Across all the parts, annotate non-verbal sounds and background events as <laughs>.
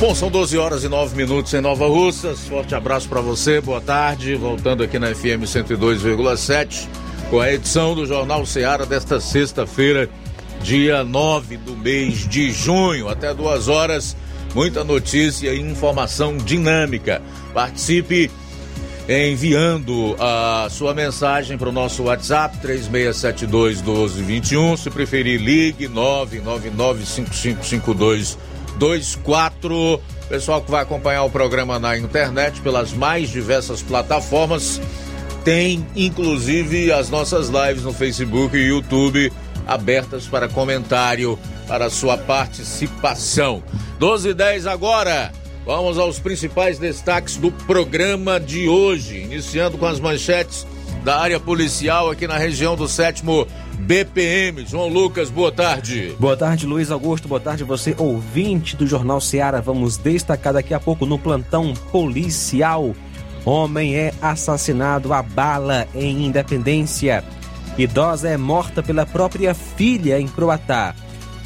Bom, são 12 horas e 9 minutos em Nova Russas. Forte abraço para você, boa tarde. Voltando aqui na FM 102,7 com a edição do Jornal Seara desta sexta-feira, dia 9 do mês de junho. Até duas horas, muita notícia e informação dinâmica. Participe enviando a sua mensagem para o nosso WhatsApp 3672 1221. Se preferir, ligue 999 5552 24. Pessoal que vai acompanhar o programa na internet pelas mais diversas plataformas, tem inclusive as nossas lives no Facebook e YouTube abertas para comentário, para sua participação. 12 e 10 agora. Vamos aos principais destaques do programa de hoje, iniciando com as manchetes da área policial aqui na região do sétimo BPM. João Lucas, boa tarde. Boa tarde, Luiz Augusto. Boa tarde, você ouvinte do Jornal Seara. Vamos destacar daqui a pouco no plantão policial. Homem é assassinado a bala em Independência. Idosa é morta pela própria filha em Croatá.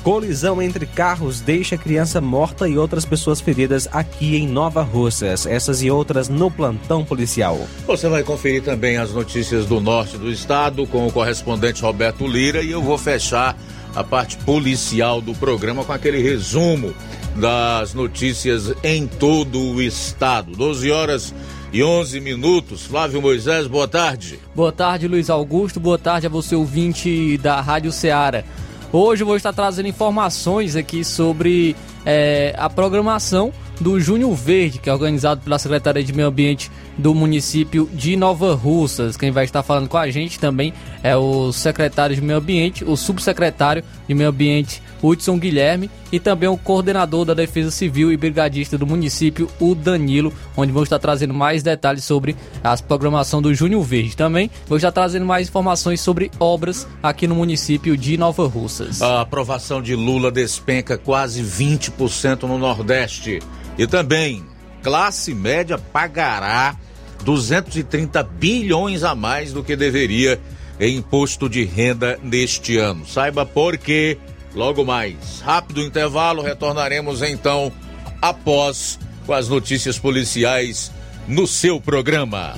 Colisão entre carros deixa criança morta e outras pessoas feridas aqui em Nova Russas. Essas e outras no plantão policial. Você vai conferir também as notícias do norte do estado com o correspondente Roberto Lira e eu vou fechar a parte policial do programa com aquele resumo das notícias em todo o estado. 12 horas e 11 minutos. Flávio Moisés, boa tarde. Boa tarde, Luiz Augusto. Boa tarde a você, ouvinte da Rádio Ceará. Hoje eu vou estar trazendo informações aqui sobre é, a programação do Júnior Verde, que é organizado pela Secretaria de Meio Ambiente do município de Nova Russas. Quem vai estar falando com a gente também é o secretário de Meio Ambiente, o subsecretário de Meio Ambiente, Hudson Guilherme, e também o coordenador da Defesa Civil e brigadista do município, o Danilo, onde vou estar trazendo mais detalhes sobre a programação do Júnior Verde. Também vou estar trazendo mais informações sobre obras aqui no município de Nova Russas. A aprovação de Lula despenca quase 20% no Nordeste. E também, classe média pagará 230 bilhões a mais do que deveria em imposto de renda neste ano. Saiba por quê logo mais. Rápido intervalo, retornaremos então após com as notícias policiais no seu programa.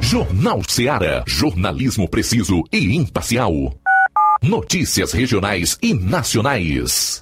Jornal Seara. Jornalismo preciso e imparcial. Notícias regionais e nacionais.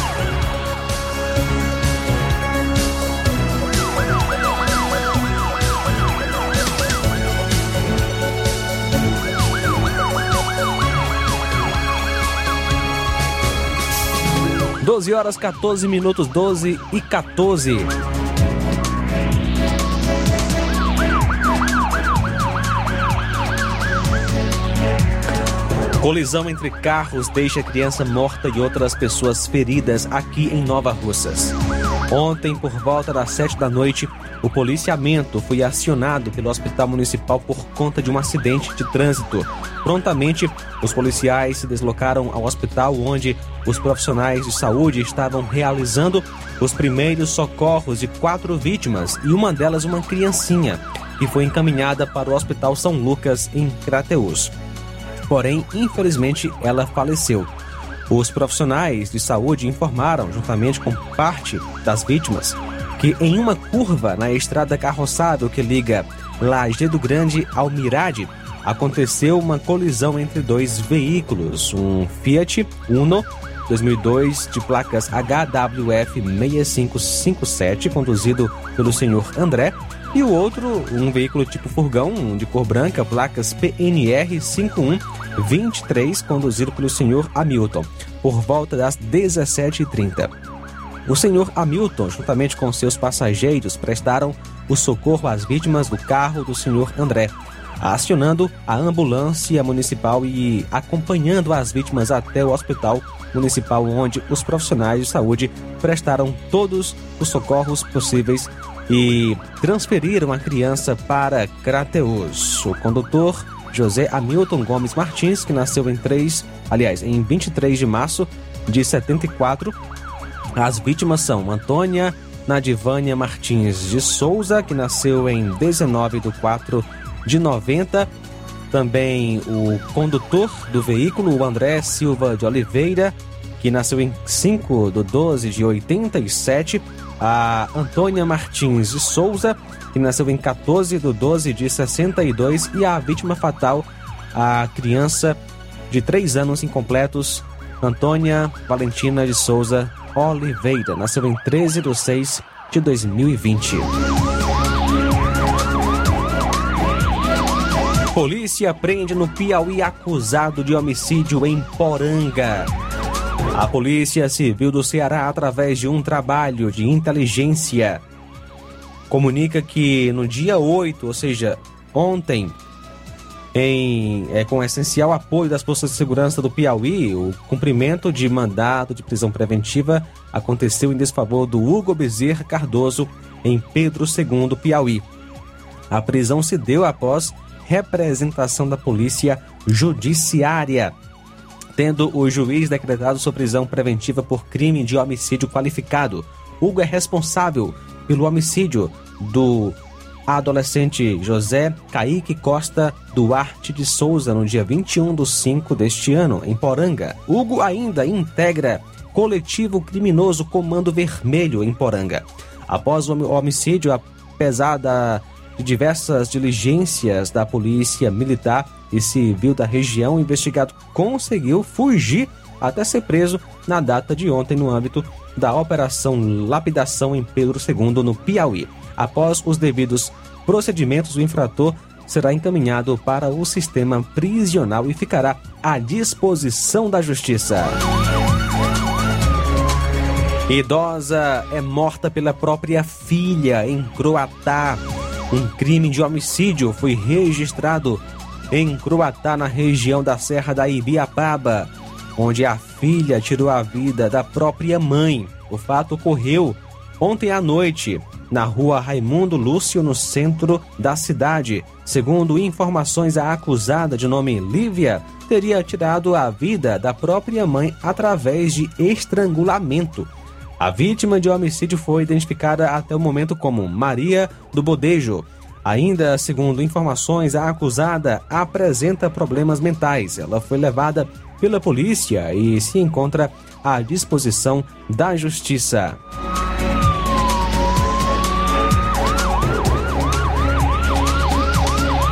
Doze horas 14 minutos, 12 e 14. Colisão entre carros deixa criança morta e outras pessoas feridas aqui em Nova Russas. Ontem, por volta das sete da noite, o policiamento foi acionado pelo Hospital Municipal por conta de um acidente de trânsito. Prontamente, os policiais se deslocaram ao hospital onde os profissionais de saúde estavam realizando os primeiros socorros de quatro vítimas e uma delas uma criancinha, que foi encaminhada para o Hospital São Lucas em Crateús porém, infelizmente, ela faleceu. Os profissionais de saúde informaram, juntamente com parte das vítimas, que em uma curva na estrada carroçável que liga Lajeado Grande ao Mirade, aconteceu uma colisão entre dois veículos, um Fiat Uno 2002 de placas HWF 6557, conduzido pelo senhor André, e o outro, um veículo tipo furgão de cor branca, placas PNR 5123, conduzido pelo senhor Hamilton, por volta das 17h30. O senhor Hamilton, juntamente com seus passageiros, prestaram o socorro às vítimas do carro do senhor André, acionando a ambulância municipal e acompanhando as vítimas até o hospital municipal, onde os profissionais de saúde prestaram todos os socorros possíveis e transferiram a criança para Crateus. O condutor José Hamilton Gomes Martins, que nasceu em 3, aliás, em 23 de março de 74. As vítimas são Antônia Nadivânia Martins de Souza, que nasceu em 19 de 4 de 90. Também o condutor do veículo, o André Silva de Oliveira, que nasceu em 5 de 12 de 87 a Antônia Martins de Souza, que nasceu em 14 de 12 de 62, e a vítima fatal, a criança de 3 anos incompletos, Antônia Valentina de Souza Oliveira, nasceu em 13 de 6 de 2020. Polícia prende no Piauí acusado de homicídio em Poranga. A Polícia Civil do Ceará, através de um trabalho de inteligência, comunica que no dia 8, ou seja, ontem, em, é, com essencial apoio das forças de segurança do Piauí, o cumprimento de mandado de prisão preventiva aconteceu em desfavor do Hugo Bezerra Cardoso, em Pedro II, Piauí. A prisão se deu após representação da Polícia Judiciária tendo o juiz decretado sua prisão preventiva por crime de homicídio qualificado. Hugo é responsável pelo homicídio do adolescente José Caíque Costa Duarte de Souza no dia 21 de 5 deste ano, em Poranga. Hugo ainda integra coletivo criminoso Comando Vermelho em Poranga. Após o homicídio, apesar de diversas diligências da Polícia Militar e Civil da região, o investigado conseguiu fugir até ser preso na data de ontem no âmbito da Operação Lapidação em Pedro II, no Piauí. Após os devidos procedimentos, o infrator será encaminhado para o sistema prisional e ficará à disposição da Justiça. Idosa é morta pela própria filha em Croatá. Um crime de homicídio foi registrado em Cruatá, na região da Serra da Ibiapaba, onde a filha tirou a vida da própria mãe. O fato ocorreu ontem à noite, na rua Raimundo Lúcio, no centro da cidade. Segundo informações, a acusada, de nome Lívia, teria tirado a vida da própria mãe através de estrangulamento. A vítima de homicídio foi identificada até o momento como Maria do Bodejo. Ainda segundo informações, a acusada apresenta problemas mentais. Ela foi levada pela polícia e se encontra à disposição da justiça.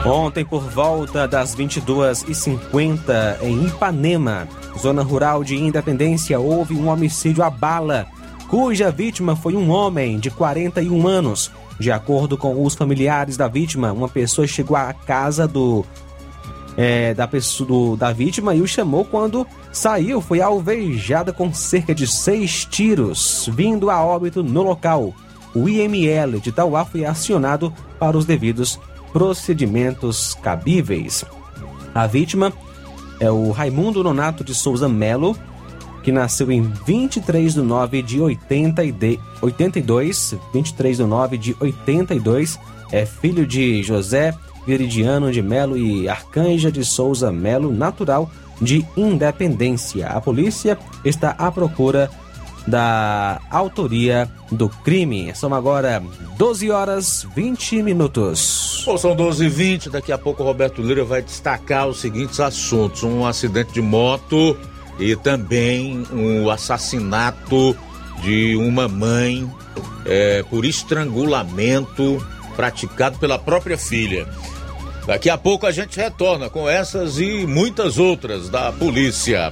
Ontem, por volta das 22h50, em Ipanema, zona rural de Independência, houve um homicídio à bala, cuja vítima foi um homem de 41 anos. De acordo com os familiares da vítima, uma pessoa chegou à casa do, é, da, pessoa, do, da vítima e o chamou quando saiu. Foi alvejada com cerca de seis tiros, vindo a óbito no local. O IML de Tauá foi acionado para os devidos procedimentos cabíveis. A vítima é o Raimundo Nonato de Souza Melo, que nasceu em 23 de 9 de 82, 23 de 9 de 82, é filho de José Viridiano de Melo e Arcanja de Souza Melo, natural de Independência. A polícia está à procura da autoria do crime. São agora 12 horas 20 minutos. Bom, são 12 e 20 daqui a pouco o Roberto Lira vai destacar os seguintes assuntos: um acidente de moto e também o um assassinato de uma mãe é, por estrangulamento praticado pela própria filha. Daqui a pouco a gente retorna com essas e muitas outras da polícia.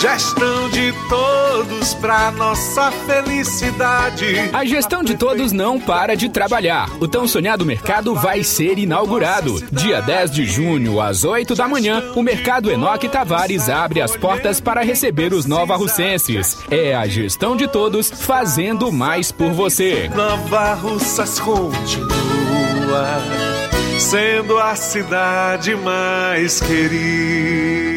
Gestão de todos para nossa felicidade. A gestão de todos não para de trabalhar. O tão sonhado mercado vai ser inaugurado. Dia 10 de junho, às 8 da manhã, o Mercado Enoque Tavares abre as portas para receber os nova-russenses. É a gestão de todos fazendo mais por você. Nova Russas continua sendo a cidade mais querida.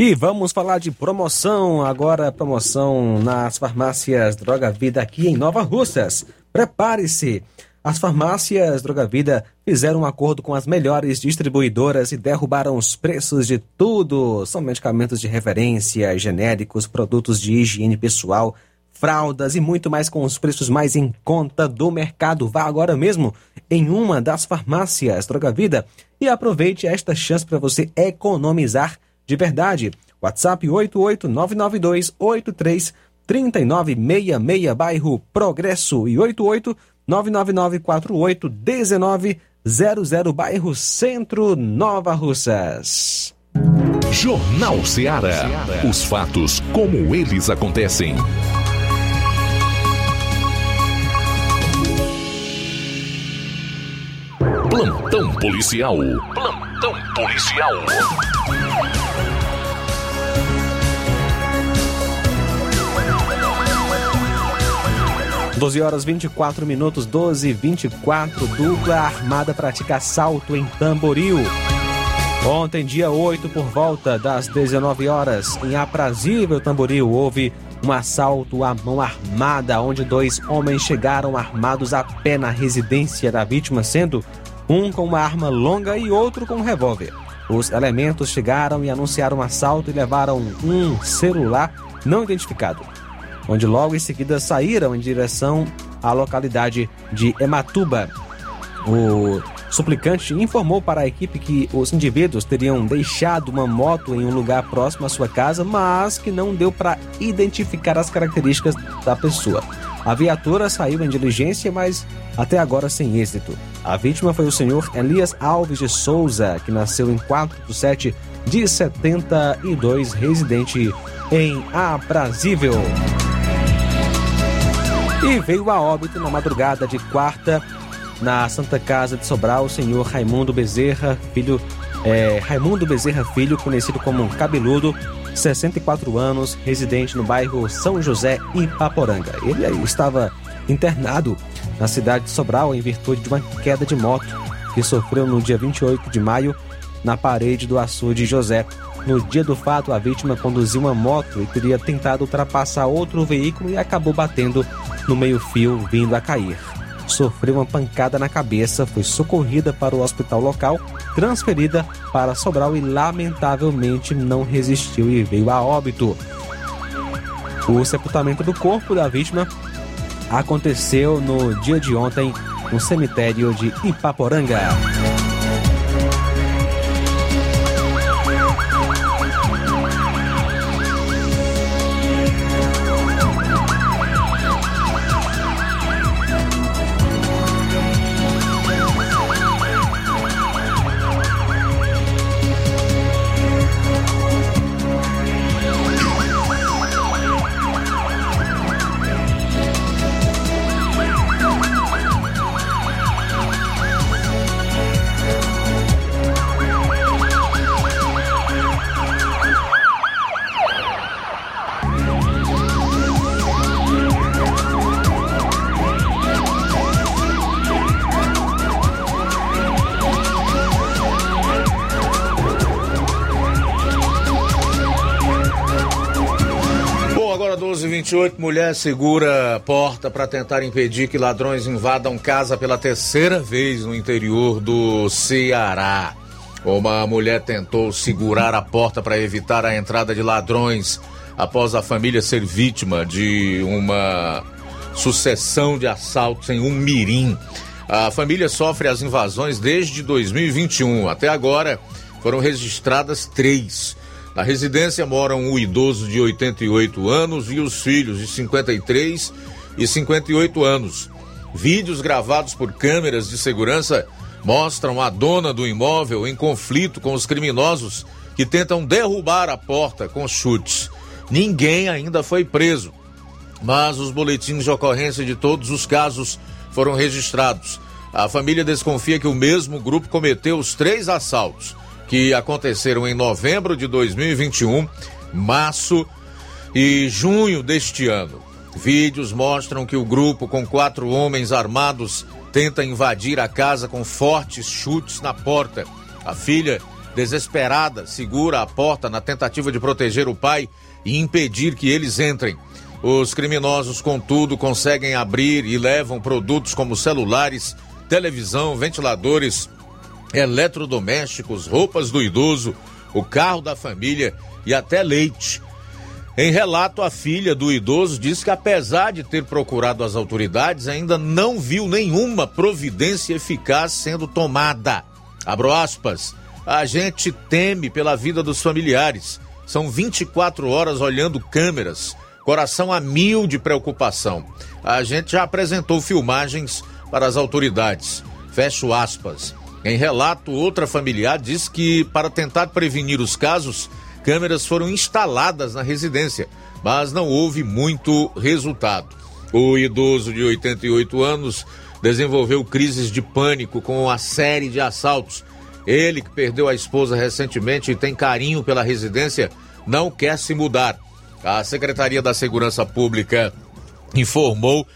E vamos falar de promoção, agora promoção nas farmácias Droga Vida aqui em Nova Russas. Prepare-se! As farmácias Droga Vida fizeram um acordo com as melhores distribuidoras e derrubaram os preços de tudo. São medicamentos de referência, genéricos, produtos de higiene pessoal, fraldas e muito mais com os preços mais em conta do mercado. Vá agora mesmo em uma das farmácias Droga Vida e aproveite esta chance para você economizar de verdade. WhatsApp 88992833966, bairro Progresso e 88999481900, bairro Centro, Nova Russas. Jornal Ceará. Os fatos como eles acontecem. Plantão policial. Plantão policial. 12 horas 24 minutos, 12 e 24. Dupla armada pratica assalto em Tamboril. Ontem, dia 8, por volta das 19 horas, em Aprazível Tamboril, houve um assalto à mão armada, onde dois homens chegaram armados a pé na residência da vítima, sendo um com uma arma longa e outro com um revólver. Os elementos chegaram e anunciaram um assalto e levaram um celular não identificado onde logo em seguida saíram em direção à localidade de Ematuba. O suplicante informou para a equipe que os indivíduos teriam deixado uma moto em um lugar próximo à sua casa, mas que não deu para identificar as características da pessoa. A viatura saiu em diligência, mas até agora sem êxito. A vítima foi o senhor Elias Alves de Souza, que nasceu em 4 de 7 de 72, residente em Aprazível. E veio a óbito na madrugada de quarta, na Santa Casa de Sobral, o senhor Raimundo Bezerra, filho. É, Raimundo Bezerra Filho, conhecido como Cabeludo, 64 anos, residente no bairro São José, Ipaporanga. Ele estava internado na cidade de Sobral em virtude de uma queda de moto que sofreu no dia 28 de maio na parede do açude José. No dia do fato, a vítima conduziu uma moto e teria tentado ultrapassar outro veículo e acabou batendo no meio-fio, vindo a cair. Sofreu uma pancada na cabeça, foi socorrida para o hospital local, transferida para Sobral e lamentavelmente não resistiu e veio a óbito. O sepultamento do corpo da vítima aconteceu no dia de ontem no cemitério de Ipaporanga. 12h28, mulher segura porta para tentar impedir que ladrões invadam casa pela terceira vez no interior do Ceará. Uma mulher tentou segurar a porta para evitar a entrada de ladrões após a família ser vítima de uma sucessão de assaltos em um mirim. A família sofre as invasões desde 2021. Até agora foram registradas três. Na residência moram o idoso de 88 anos e os filhos de 53 e 58 anos. Vídeos gravados por câmeras de segurança mostram a dona do imóvel em conflito com os criminosos que tentam derrubar a porta com chutes. Ninguém ainda foi preso, mas os boletins de ocorrência de todos os casos foram registrados. A família desconfia que o mesmo grupo cometeu os três assaltos que aconteceram em novembro de 2021, março e junho deste ano. Vídeos mostram que o grupo, com quatro homens armados, tenta invadir a casa com fortes chutes na porta. A filha desesperada, segura a porta na tentativa de proteger o pai e impedir que eles entrem. Os criminosos, contudo, conseguem abrir e levam produtos como celulares, televisão, ventiladores, eletrodomésticos, roupas do idoso, o carro da família e até leite. Em relato, a filha do idoso diz que, apesar de ter procurado as autoridades, ainda não viu nenhuma providência eficaz sendo tomada. Abro aspas. A gente teme pela vida dos familiares. São 24 horas olhando câmeras, coração a mil de preocupação. A gente já apresentou filmagens para as autoridades. Fecho aspas. Em relato, outra familiar diz que, para tentar prevenir os casos, câmeras foram instaladas na residência, mas não houve muito resultado. O idoso de 88 anos desenvolveu crises de pânico com uma série de assaltos. Ele, que perdeu a esposa recentemente e tem carinho pela residência, não quer se mudar. A Secretaria da Segurança Pública informou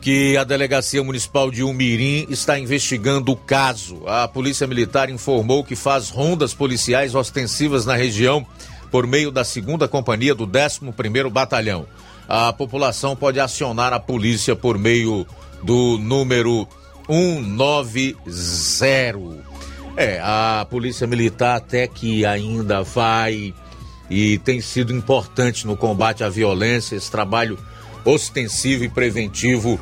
que a Delegacia Municipal de Umirim está investigando o caso. A Polícia Militar informou que faz rondas policiais ostensivas na região por meio da segunda companhia do 11º Batalhão. A população pode acionar a polícia por meio do número 190. É, a Polícia Militar até que ainda vai e tem sido importante no combate à violência, esse trabalho ostensivo e preventivo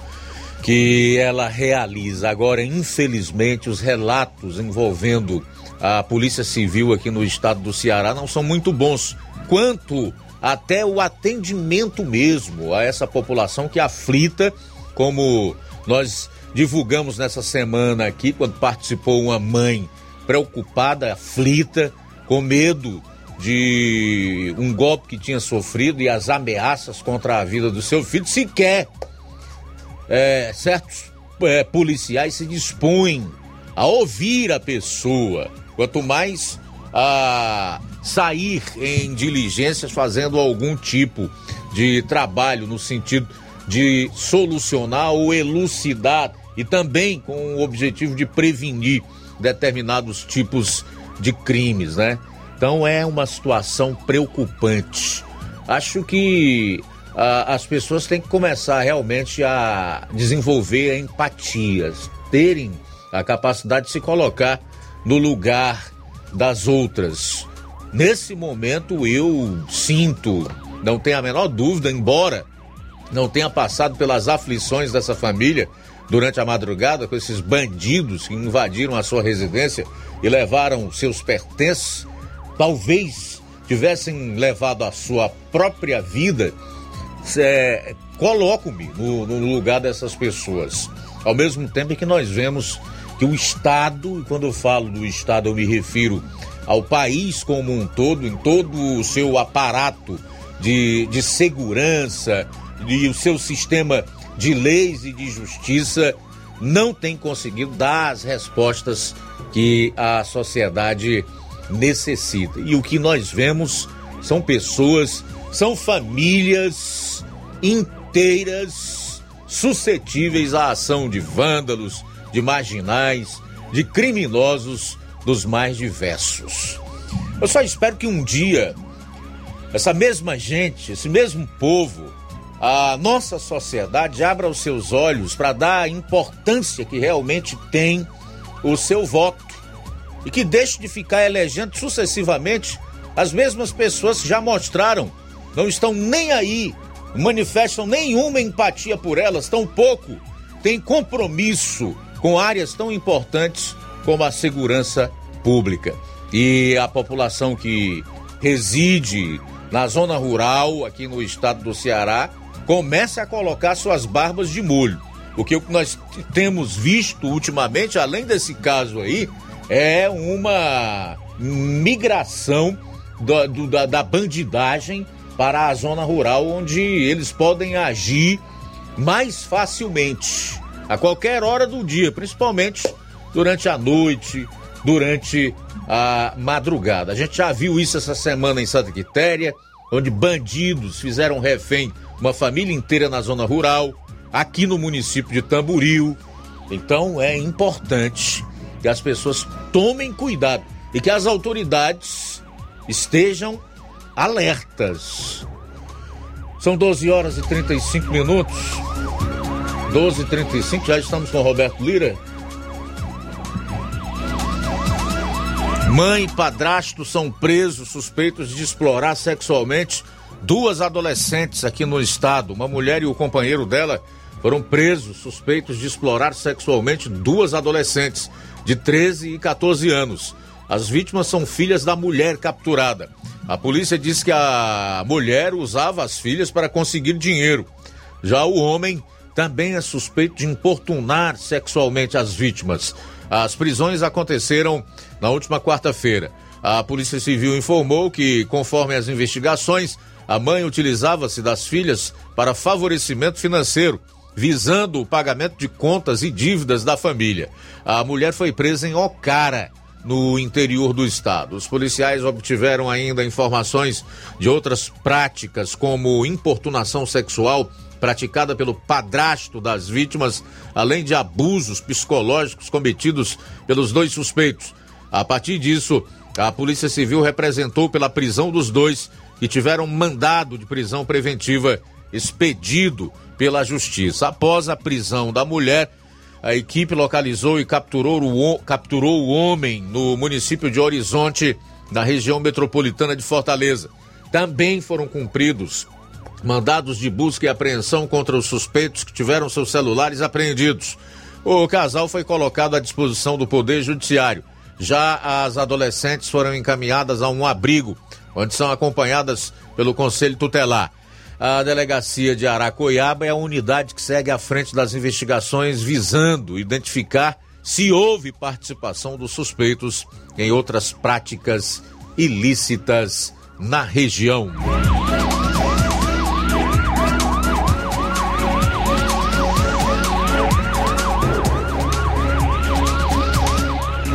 que ela realiza. Agora, infelizmente, os relatos envolvendo a Polícia Civil aqui no estado do Ceará não são muito bons. Quanto até o atendimento mesmo a essa população que é aflita, como nós divulgamos nessa semana aqui, quando participou uma mãe preocupada, aflita, com medo de um golpe que tinha sofrido e as ameaças contra a vida do seu filho, sequer é, certos é, policiais se dispõem a ouvir a pessoa, quanto mais a sair em diligências fazendo algum tipo de trabalho no sentido de solucionar ou elucidar e também com o objetivo de prevenir determinados tipos de crimes, né? Então é uma situação preocupante. Acho que ah, as pessoas têm que começar realmente a desenvolver a empatia, terem a capacidade de se colocar no lugar das outras. Nesse momento eu sinto, não tenho a menor dúvida, embora não tenha passado pelas aflições dessa família durante a madrugada com esses bandidos que invadiram a sua residência e levaram seus pertences talvez tivessem levado a sua própria vida, é, coloco-me no, no lugar dessas pessoas. Ao mesmo tempo que nós vemos que o Estado, e quando eu falo do Estado, eu me refiro ao país como um todo, em todo o seu aparato de, de segurança e o seu sistema de leis e de justiça, não tem conseguido dar as respostas que a sociedade necessita. E o que nós vemos são pessoas, são famílias inteiras suscetíveis à ação de vândalos, de marginais, de criminosos dos mais diversos. Eu só espero que um dia essa mesma gente, esse mesmo povo, a nossa sociedade abra os seus olhos para dar a importância que realmente tem o seu voto e que deixe de ficar elegendo sucessivamente as mesmas pessoas que já mostraram, não estão nem aí, manifestam nenhuma empatia por elas, tampouco têm compromisso com áreas tão importantes como a segurança pública. E a população que reside na zona rural, aqui no estado do Ceará, comece a colocar suas barbas de molho. Porque o que nós temos visto ultimamente, além desse caso aí, é uma migração do, do, da, da bandidagem para a zona rural, onde eles podem agir mais facilmente, a qualquer hora do dia, principalmente durante a noite, durante a madrugada. A gente já viu isso essa semana em Santa Quitéria, onde bandidos fizeram refém uma família inteira na zona rural, aqui no município de Tamboril. Então é importante que as pessoas tomem cuidado. e que as autoridades estejam alertas. São 12 horas e 35 minutos. 12 e 35 já estamos com Roberto Lira. Mãe e padrasto são presos suspeitos de explorar sexualmente duas adolescentes aqui no estado. Uma mulher e o companheiro dela foram presos suspeitos de explorar sexualmente duas adolescentes de 13 e 14 anos. As vítimas são filhas da mulher capturada. A polícia diz que a mulher usava as filhas para conseguir dinheiro. Já o homem também é suspeito de importunar sexualmente as vítimas. As prisões aconteceram na última quarta-feira. A Polícia Civil informou que, conforme as investigações, a mãe utilizava-se das filhas para favorecimento financeiro, visando o pagamento de contas e dívidas da família. A mulher foi presa em Ocara, no interior do estado. Os policiais obtiveram ainda informações de outras práticas, como importunação sexual praticada pelo padrasto das vítimas, além de abusos psicológicos cometidos pelos dois suspeitos. A partir disso, a Polícia Civil representou pela prisão dos dois que tiveram mandado de prisão preventiva expedido pela Justiça. Após a prisão da mulher, a equipe localizou e capturou o, capturou o homem no município de Horizonte, na região metropolitana de Fortaleza. Também foram cumpridos mandados de busca e apreensão contra os suspeitos que tiveram seus celulares apreendidos. O casal foi colocado à disposição do Poder Judiciário. Já as adolescentes foram encaminhadas a um abrigo onde são acompanhadas pelo Conselho Tutelar. A delegacia de Aracoiaba é a unidade que segue à frente das investigações visando identificar se houve participação dos suspeitos em outras práticas ilícitas na região.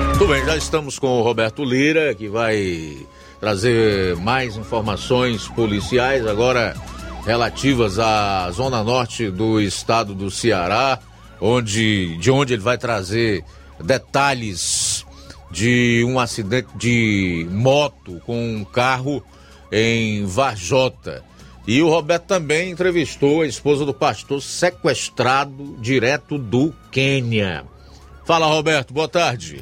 Muito bem, já estamos com o Roberto Lira, que vai trazer mais informações policiais agora relativas à zona norte do estado do Ceará, onde de onde ele vai trazer detalhes de um acidente de moto com um carro em Varjota. E o Roberto também entrevistou a esposa do pastor sequestrado direto do Quênia. Fala, Roberto, boa tarde.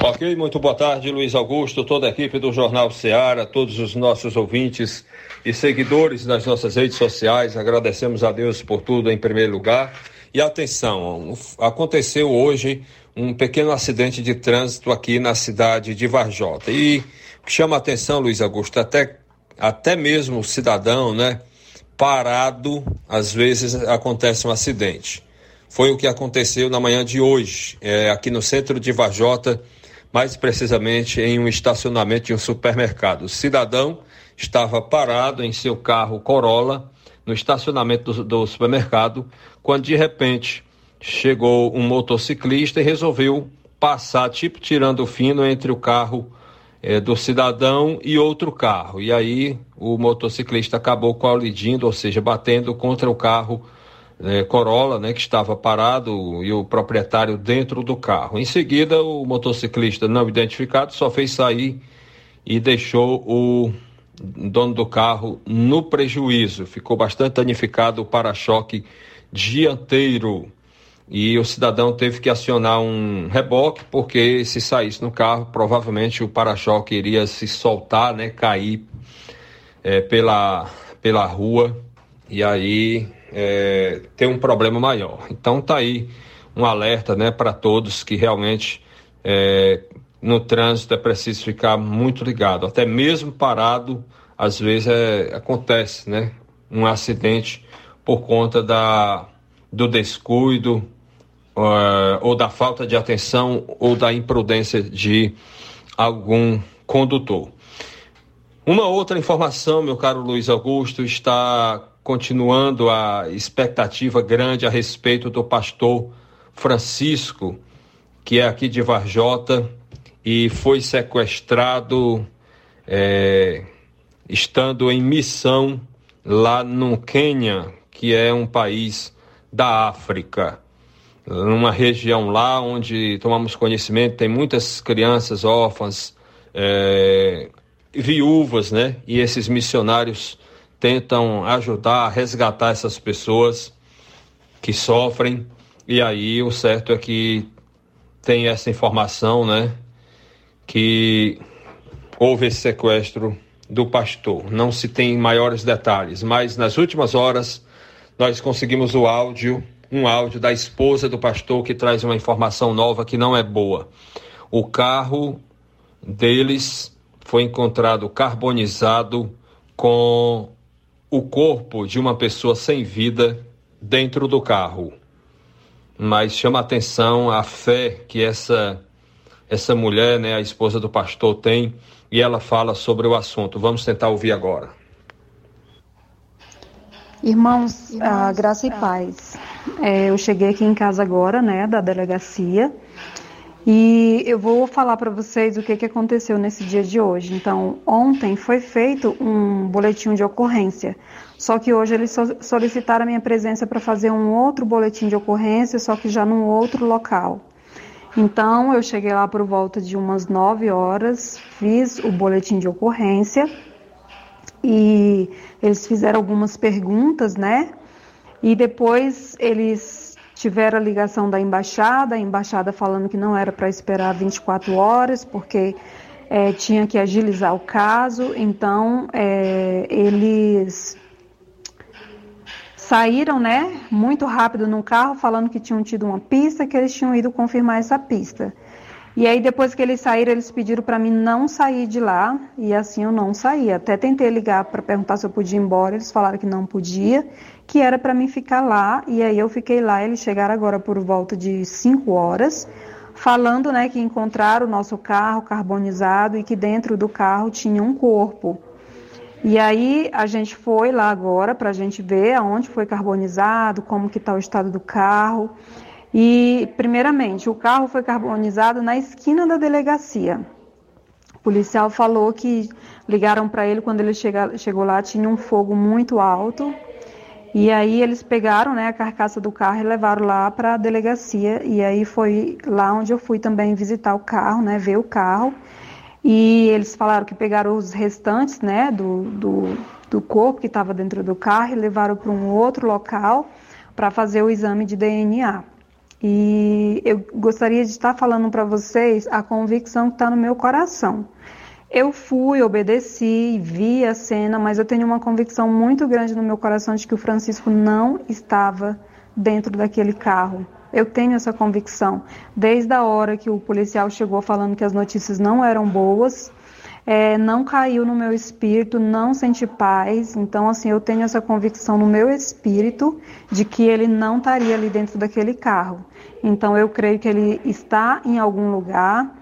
Ok, muito boa tarde, Luiz Augusto, toda a equipe do Jornal Ceará, todos os nossos ouvintes e seguidores nas nossas redes sociais. Agradecemos a Deus por tudo em primeiro lugar. E atenção, aconteceu hoje um pequeno acidente de trânsito aqui na cidade de Varjota. E chama a atenção, Luiz Augusto, até, até mesmo o cidadão, né, parado, às vezes acontece um acidente. Foi o que aconteceu na manhã de hoje, é, aqui no centro de Varjota mais precisamente em um estacionamento de um supermercado. O cidadão estava parado em seu carro Corolla no estacionamento do, do supermercado, quando de repente chegou um motociclista e resolveu passar, tipo tirando o fino entre o carro é, do cidadão e outro carro. E aí o motociclista acabou colidindo, ou seja, batendo contra o carro é, Corolla, né, que estava parado e o proprietário dentro do carro. Em seguida, o motociclista não identificado só fez sair e deixou o dono do carro no prejuízo. Ficou bastante danificado o para-choque dianteiro e o cidadão teve que acionar um reboque porque se saísse no carro provavelmente o para-choque iria se soltar, né, cair é, pela pela rua e aí é, ter um problema maior. Então tá aí um alerta né, para todos que realmente é, no trânsito é preciso ficar muito ligado. Até mesmo parado, às vezes é, acontece né, um acidente por conta da, do descuido uh, ou da falta de atenção ou da imprudência de algum condutor. Uma outra informação, meu caro Luiz Augusto, está continuando a expectativa grande a respeito do pastor Francisco, que é aqui de Varjota e foi sequestrado é, estando em missão lá no Quênia, que é um país da África. numa região lá onde tomamos conhecimento, tem muitas crianças órfãs, é, viúvas, né? E esses missionários tentam ajudar a resgatar essas pessoas que sofrem. E aí o certo é que tem essa informação, né? Que houve esse sequestro do pastor. Não se tem maiores detalhes, mas nas últimas horas nós conseguimos o áudio, um áudio da esposa do pastor que traz uma informação nova que não é boa. O carro deles foi encontrado carbonizado com o corpo de uma pessoa sem vida dentro do carro. Mas chama atenção a fé que essa essa mulher, né, a esposa do pastor tem, e ela fala sobre o assunto. Vamos tentar ouvir agora. Irmãos, a graça e paz. É, eu cheguei aqui em casa agora, né, da delegacia, e eu vou falar para vocês o que, que aconteceu nesse dia de hoje. Então, ontem foi feito um boletim de ocorrência, só que hoje eles solicitaram a minha presença para fazer um outro boletim de ocorrência, só que já num outro local. Então, eu cheguei lá por volta de umas 9 horas, fiz o boletim de ocorrência e eles fizeram algumas perguntas, né? E depois eles tiveram a ligação da embaixada, a embaixada falando que não era para esperar 24 horas, porque é, tinha que agilizar o caso, então é, eles saíram, né, muito rápido no carro, falando que tinham tido uma pista, que eles tinham ido confirmar essa pista. E aí depois que eles saíram, eles pediram para mim não sair de lá, e assim eu não saí. Até tentei ligar para perguntar se eu podia ir embora, eles falaram que não podia que era para mim ficar lá, e aí eu fiquei lá, eles chegaram agora por volta de 5 horas, falando né, que encontraram o nosso carro carbonizado e que dentro do carro tinha um corpo. E aí a gente foi lá agora para a gente ver aonde foi carbonizado, como que está o estado do carro. E primeiramente, o carro foi carbonizado na esquina da delegacia. O policial falou que ligaram para ele quando ele chega, chegou lá tinha um fogo muito alto e aí eles pegaram né, a carcaça do carro e levaram lá para a delegacia. E aí foi lá onde eu fui também visitar o carro, né, ver o carro. E eles falaram que pegaram os restantes né, do, do, do corpo que estava dentro do carro e levaram para um outro local para fazer o exame de DNA. E eu gostaria de estar falando para vocês a convicção que está no meu coração. Eu fui, obedeci, vi a cena, mas eu tenho uma convicção muito grande no meu coração de que o Francisco não estava dentro daquele carro. Eu tenho essa convicção. Desde a hora que o policial chegou falando que as notícias não eram boas, é, não caiu no meu espírito, não senti paz. Então, assim, eu tenho essa convicção no meu espírito de que ele não estaria ali dentro daquele carro. Então, eu creio que ele está em algum lugar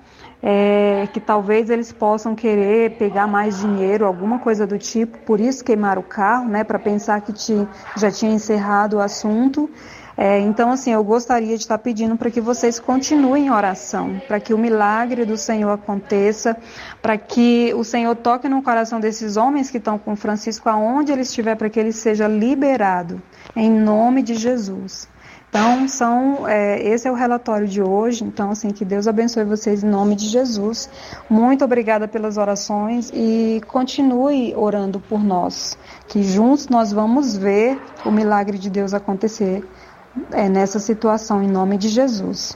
é, que talvez eles possam querer pegar mais dinheiro, alguma coisa do tipo, por isso queimar o carro, né, para pensar que te, já tinha encerrado o assunto. É, então, assim, eu gostaria de estar pedindo para que vocês continuem em oração, para que o milagre do Senhor aconteça, para que o Senhor toque no coração desses homens que estão com Francisco, aonde ele estiver, para que ele seja liberado, em nome de Jesus. Então, são, é, esse é o relatório de hoje. Então, assim, que Deus abençoe vocês em nome de Jesus. Muito obrigada pelas orações e continue orando por nós, que juntos nós vamos ver o milagre de Deus acontecer é, nessa situação, em nome de Jesus.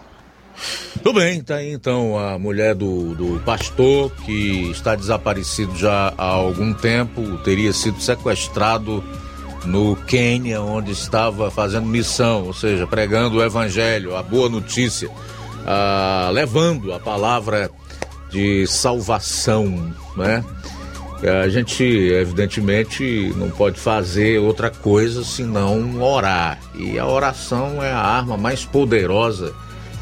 Tudo bem, tá aí então a mulher do, do pastor que está desaparecido já há algum tempo, teria sido sequestrado no Quênia, onde estava fazendo missão, ou seja, pregando o evangelho, a boa notícia, levando a palavra de salvação, né? A gente, evidentemente, não pode fazer outra coisa senão orar. E a oração é a arma mais poderosa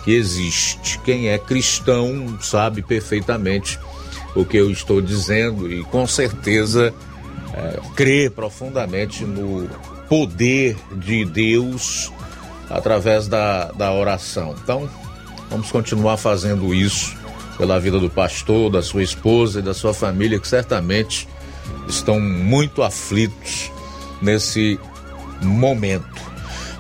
que existe. Quem é cristão sabe perfeitamente o que eu estou dizendo e com certeza é, profundamente no poder de Deus através da, da oração. Então, vamos continuar fazendo isso pela vida do pastor, da sua esposa e da sua família, que certamente estão muito aflitos nesse momento.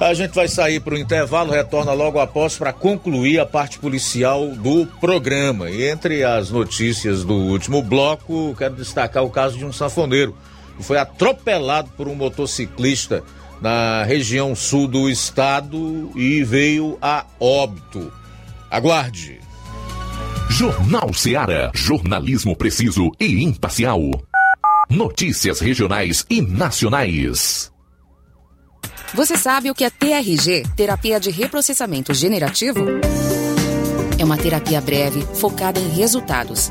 A gente vai sair para o intervalo, retorna logo após para concluir a parte policial do programa. E entre as notícias do último bloco, quero destacar o caso de um sanfoneiro que foi atropelado por um motociclista na região sul do estado e veio a óbito. Aguarde. Jornal Seara. Jornalismo preciso e imparcial. Notícias regionais e nacionais. Você sabe o que é TRG terapia de reprocessamento generativo? É uma terapia breve, focada em resultados.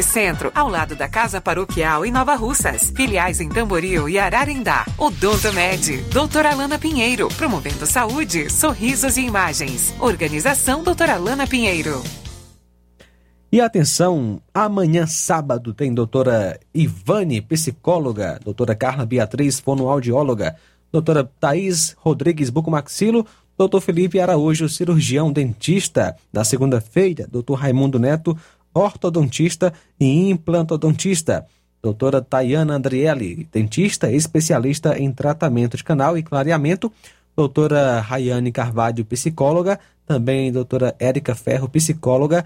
Centro, ao lado da Casa Paroquial em Nova Russas. Filiais em Tamboril e Ararindá. Odonto Med, doutora Alana Pinheiro, promovendo saúde, sorrisos e imagens. Organização doutora Alana Pinheiro. E atenção, amanhã sábado tem doutora Ivane, psicóloga, doutora Carla Beatriz, fonoaudióloga, doutora Thaís Rodrigues Bucomaxilo, doutor Felipe Araújo, cirurgião dentista. Na segunda-feira, doutor Raimundo Neto, ortodontista e implantodontista. Doutora Tayana Andrielli, dentista especialista em tratamento de canal e clareamento. Doutora Rayane Carvalho, psicóloga. Também doutora Érica Ferro, psicóloga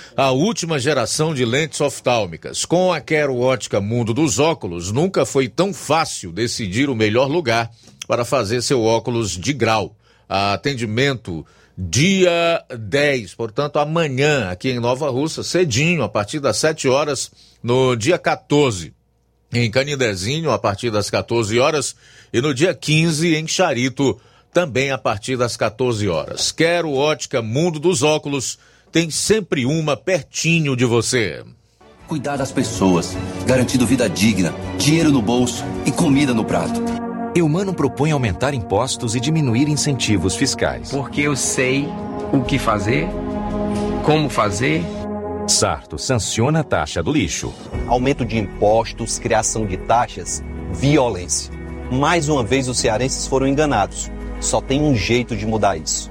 a última geração de lentes oftálmicas. Com a Quero Ótica Mundo dos Óculos, nunca foi tão fácil decidir o melhor lugar para fazer seu óculos de grau. Atendimento dia 10, portanto amanhã aqui em Nova Russa, cedinho, a partir das 7 horas, no dia 14. Em Canidezinho, a partir das 14 horas, e no dia 15 em Charito, também a partir das 14 horas. Quero Ótica Mundo dos Óculos tem sempre uma pertinho de você. Cuidar das pessoas, garantindo vida digna, dinheiro no bolso e comida no prato. Eumano propõe aumentar impostos e diminuir incentivos fiscais. Porque eu sei o que fazer, como fazer. Sarto sanciona a taxa do lixo. Aumento de impostos, criação de taxas, violência. Mais uma vez os cearenses foram enganados. Só tem um jeito de mudar isso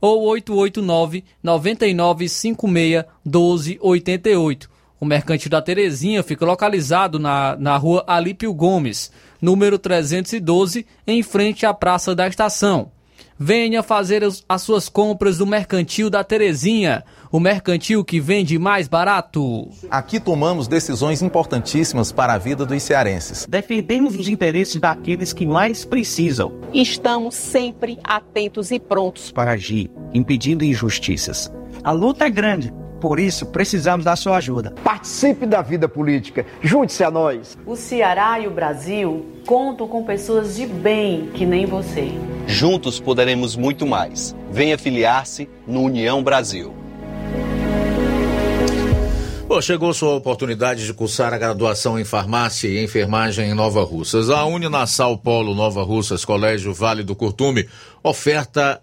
ou 889 9956 1288. O Mercantil da Terezinha fica localizado na, na rua Alípio Gomes, número 312, em frente à Praça da Estação. Venha fazer as suas compras do Mercantil da Terezinha, o mercantil que vende mais barato. Aqui tomamos decisões importantíssimas para a vida dos cearenses. Defendemos os interesses daqueles que mais precisam. Estamos sempre atentos e prontos para agir, impedindo injustiças. A luta é grande. Por isso, precisamos da sua ajuda. Participe da vida política. Junte-se a nós. O Ceará e o Brasil contam com pessoas de bem que nem você. Juntos poderemos muito mais. Venha filiar-se no União Brasil. Bom, chegou sua oportunidade de cursar a graduação em farmácia e enfermagem em Nova Russas. A Uninassal Polo Nova Russas, Colégio Vale do Curtume, oferta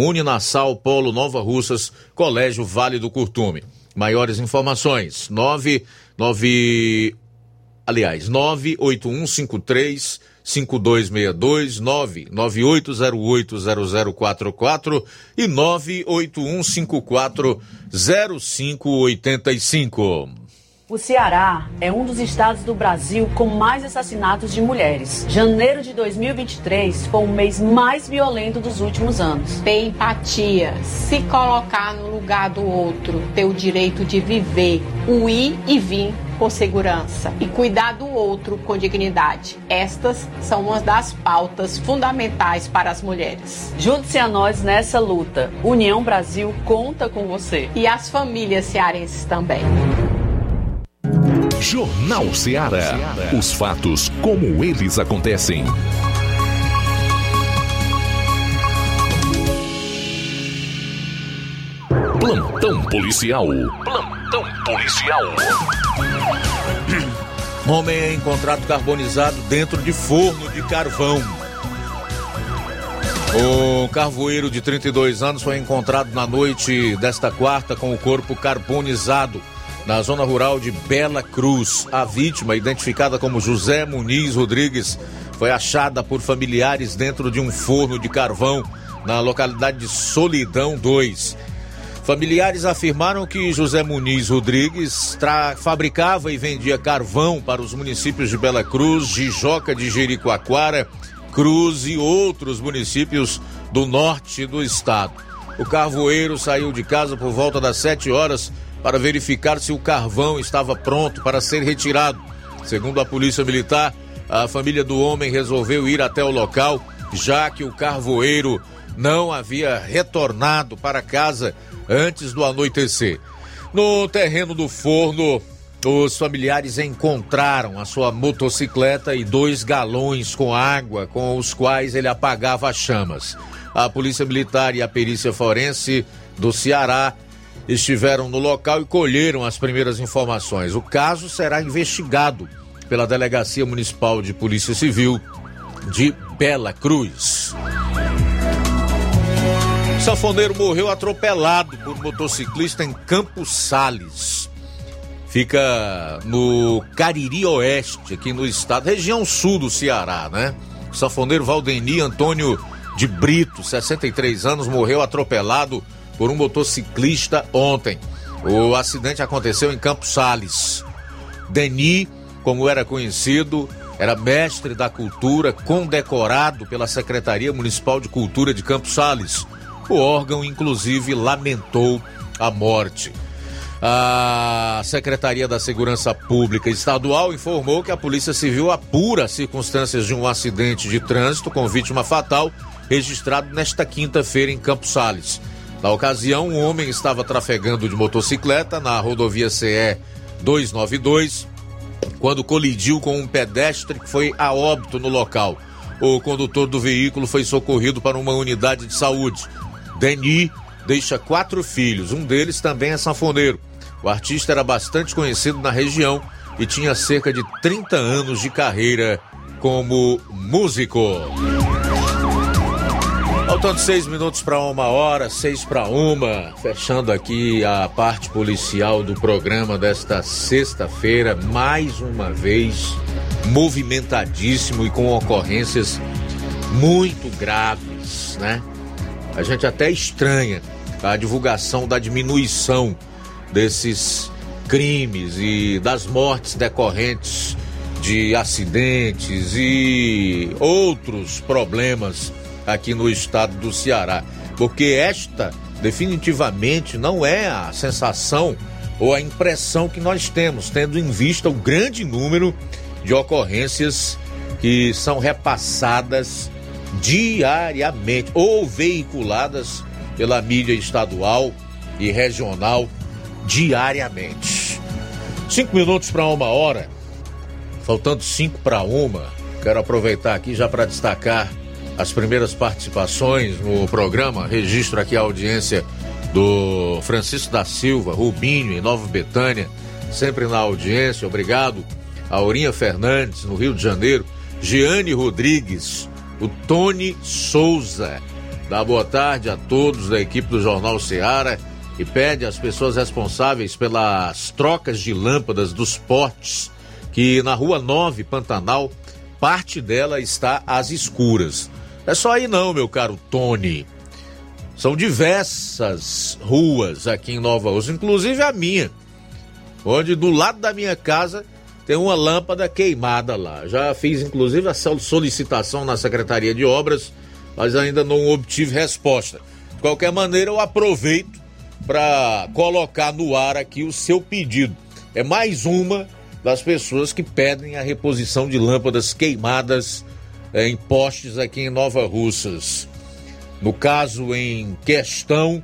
Uninassal Polo Nova Russas, Colégio Vale do Curtume. Maiores informações: 99 aliás, 98153 5262 998080044 e 98154 0585. O Ceará é um dos estados do Brasil com mais assassinatos de mulheres. Janeiro de 2023 foi o mês mais violento dos últimos anos. Ter empatia, se colocar no lugar do outro, ter o direito de viver, o ir e vir com segurança e cuidar do outro com dignidade. Estas são uma das pautas fundamentais para as mulheres. Junte-se a nós nessa luta. União Brasil conta com você. E as famílias cearenses também. Jornal Ceará. Os fatos como eles acontecem. Plantão policial. Plantão policial. <clears throat> Homem é encontrado carbonizado dentro de forno de carvão. O carvoeiro de 32 anos foi encontrado na noite desta quarta com o corpo carbonizado na zona rural de Bela Cruz. A vítima, identificada como José Muniz Rodrigues, foi achada por familiares dentro de um forno de carvão na localidade de Solidão 2. Familiares afirmaram que José Muniz Rodrigues fabricava e vendia carvão para os municípios de Bela Cruz, Jijoca de Jericoacoara, Cruz e outros municípios do norte do estado. O carvoeiro saiu de casa por volta das 7 horas para verificar se o carvão estava pronto para ser retirado. Segundo a Polícia Militar, a família do homem resolveu ir até o local, já que o carvoeiro não havia retornado para casa antes do anoitecer. No terreno do forno, os familiares encontraram a sua motocicleta e dois galões com água com os quais ele apagava as chamas. A Polícia Militar e a Perícia Forense do Ceará estiveram no local e colheram as primeiras informações. O caso será investigado pela Delegacia Municipal de Polícia Civil de Bela Cruz. Sanfoneiro morreu atropelado por motociclista em Campos Sales. Fica no Cariri Oeste, aqui no estado, região sul do Ceará, né? O sanfoneiro Valdeni Antônio de Brito, 63 anos, morreu atropelado por um motociclista ontem. O acidente aconteceu em Campos Sales. Deni, como era conhecido, era mestre da cultura, condecorado pela Secretaria Municipal de Cultura de Campos Sales. O órgão, inclusive, lamentou a morte. A Secretaria da Segurança Pública Estadual informou que a Polícia Civil apura as circunstâncias de um acidente de trânsito com vítima fatal registrado nesta quinta-feira em Campos Sales. Na ocasião, um homem estava trafegando de motocicleta na rodovia CE 292 quando colidiu com um pedestre que foi a óbito no local. O condutor do veículo foi socorrido para uma unidade de saúde. Deni deixa quatro filhos, um deles também é sanfoneiro. O artista era bastante conhecido na região e tinha cerca de 30 anos de carreira como músico. Faltando seis minutos para uma hora, seis para uma, fechando aqui a parte policial do programa desta sexta-feira, mais uma vez movimentadíssimo e com ocorrências muito graves, né? A gente até estranha a divulgação da diminuição desses crimes e das mortes decorrentes de acidentes e outros problemas aqui no estado do Ceará. Porque esta definitivamente não é a sensação ou a impressão que nós temos, tendo em vista o grande número de ocorrências que são repassadas diariamente ou veiculadas pela mídia estadual e regional diariamente. Cinco minutos para uma hora, faltando cinco para uma. Quero aproveitar aqui já para destacar as primeiras participações no programa. Registro aqui a audiência do Francisco da Silva, Rubinho, em Nova Betânia, sempre na audiência. Obrigado. Aurinha Fernandes, no Rio de Janeiro. Giane Rodrigues, o Tony Souza. Dá boa tarde a todos da equipe do Jornal Seara e pede às pessoas responsáveis pelas trocas de lâmpadas dos portes que na Rua 9, Pantanal, parte dela está às escuras. É só aí não, meu caro Tony. São diversas ruas aqui em Nova Rússia, inclusive a minha, onde do lado da minha casa tem uma lâmpada queimada lá. Já fiz inclusive a solicitação na Secretaria de Obras, mas ainda não obtive resposta. De qualquer maneira, eu aproveito para colocar no ar aqui o seu pedido. É mais uma das pessoas que pedem a reposição de lâmpadas queimadas eh, em postes aqui em Nova Russas. No caso em questão,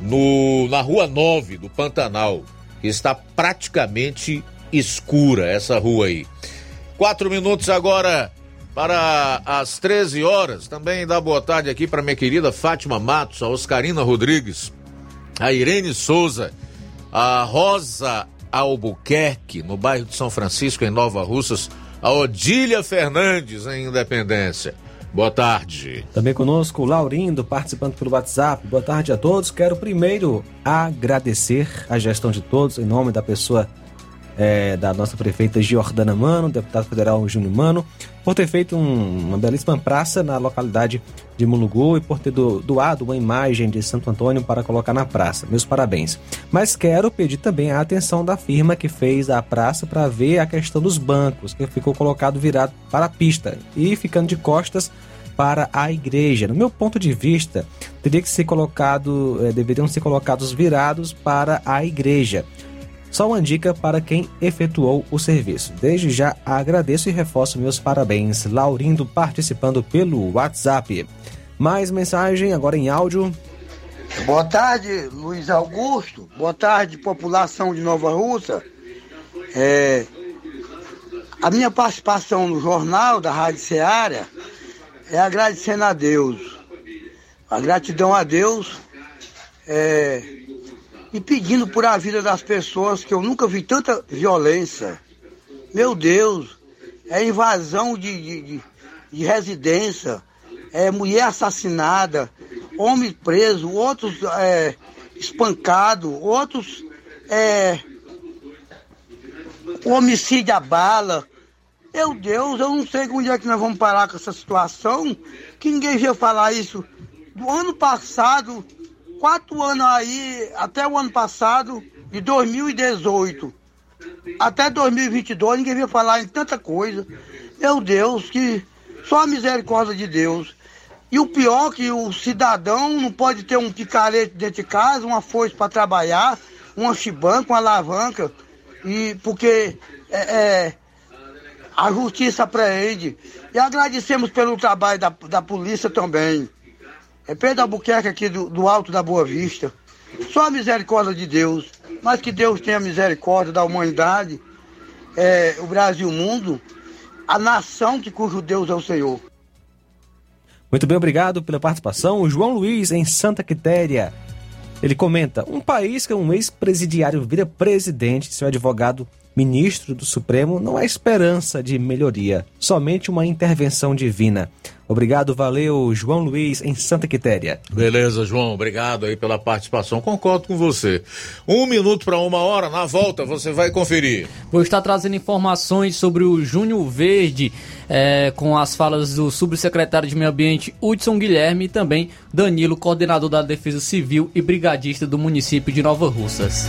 no, na Rua 9 do Pantanal, que está praticamente escura essa rua aí. Quatro minutos agora para as 13 horas. Também dá boa tarde aqui para minha querida Fátima Matos, a Oscarina Rodrigues, a Irene Souza, a Rosa Albuquerque, no bairro de São Francisco, em Nova Russas, a Odília Fernandes, em Independência. Boa tarde. Também conosco o Laurindo, participando pelo WhatsApp. Boa tarde a todos. Quero primeiro agradecer a gestão de todos, em nome da pessoa é, da nossa prefeita Giordana Mano, deputado federal Júnior Mano, por ter feito um, uma belíssima praça na localidade de Mulugu e por ter do, doado uma imagem de Santo Antônio para colocar na praça. Meus parabéns. Mas quero pedir também a atenção da firma que fez a praça para ver a questão dos bancos, que ficou colocado virado para a pista e ficando de costas para a igreja. No meu ponto de vista, teria que ser colocado, eh, deveriam ser colocados virados para a igreja. Só uma dica para quem efetuou o serviço. Desde já agradeço e reforço meus parabéns. Laurindo participando pelo WhatsApp. Mais mensagem agora em áudio. Boa tarde, Luiz Augusto. Boa tarde, população de Nova Russa. É, a minha participação no jornal da Rádio Ceará é agradecendo a Deus. A gratidão a Deus é, e pedindo por a vida das pessoas que eu nunca vi tanta violência. Meu Deus, é invasão de, de, de, de residência, é mulher assassinada, homem preso, outros é, espancado, outros é, homicídio a bala. Meu Deus, eu não sei onde é que nós vamos parar com essa situação, que ninguém veio falar isso. Do ano passado, quatro anos aí, até o ano passado, de 2018 até 2022, ninguém veio falar em tanta coisa. Meu Deus, que só a misericórdia de Deus. E o pior é que o cidadão não pode ter um picarete dentro de casa, uma foice para trabalhar, uma chibanca, uma alavanca, e porque é, é, a justiça apreende. E agradecemos pelo trabalho da, da polícia também. É Pedro Albuquerque aqui do, do Alto da Boa Vista. Só a misericórdia de Deus. Mas que Deus tenha misericórdia da humanidade, é, o Brasil, o mundo, a nação que cujo Deus é o Senhor. Muito bem, obrigado pela participação. O João Luiz, em Santa Quitéria. Ele comenta: um país que um ex-presidiário vira presidente, seu advogado ministro do Supremo, não há esperança de melhoria, somente uma intervenção divina. Obrigado, valeu, João Luiz, em Santa Quitéria. Beleza, João, obrigado aí pela participação. Concordo com você. Um minuto para uma hora, na volta você vai conferir. Vou estar trazendo informações sobre o Júnior Verde, é, com as falas do subsecretário de Meio Ambiente, Hudson Guilherme, e também Danilo, coordenador da Defesa Civil e brigadista do município de Nova Russas.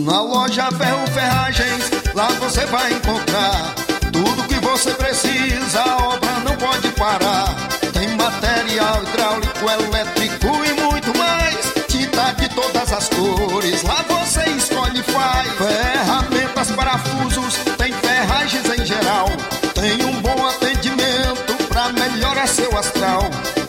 Na loja Ferro Ferragens, lá você vai encontrar tudo que você precisa, a obra não pode parar. Tem material hidráulico, elétrico e muito mais. Tinta de todas as cores, lá você escolhe e faz. Ferramentas, parafusos, tem ferragens em geral. Tem um bom atendimento pra melhorar seu astral.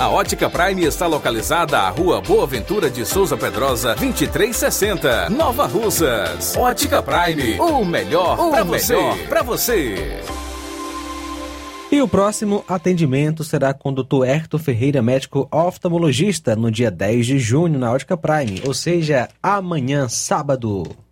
A Ótica Prime está localizada à Rua Boa Ventura de Souza Pedrosa, 2360, Nova Russas. Ótica Prime, o melhor para você. Para você. E o próximo atendimento será com o Dr. Herto Ferreira, médico oftalmologista, no dia 10 de junho na Ótica Prime, ou seja, amanhã, sábado.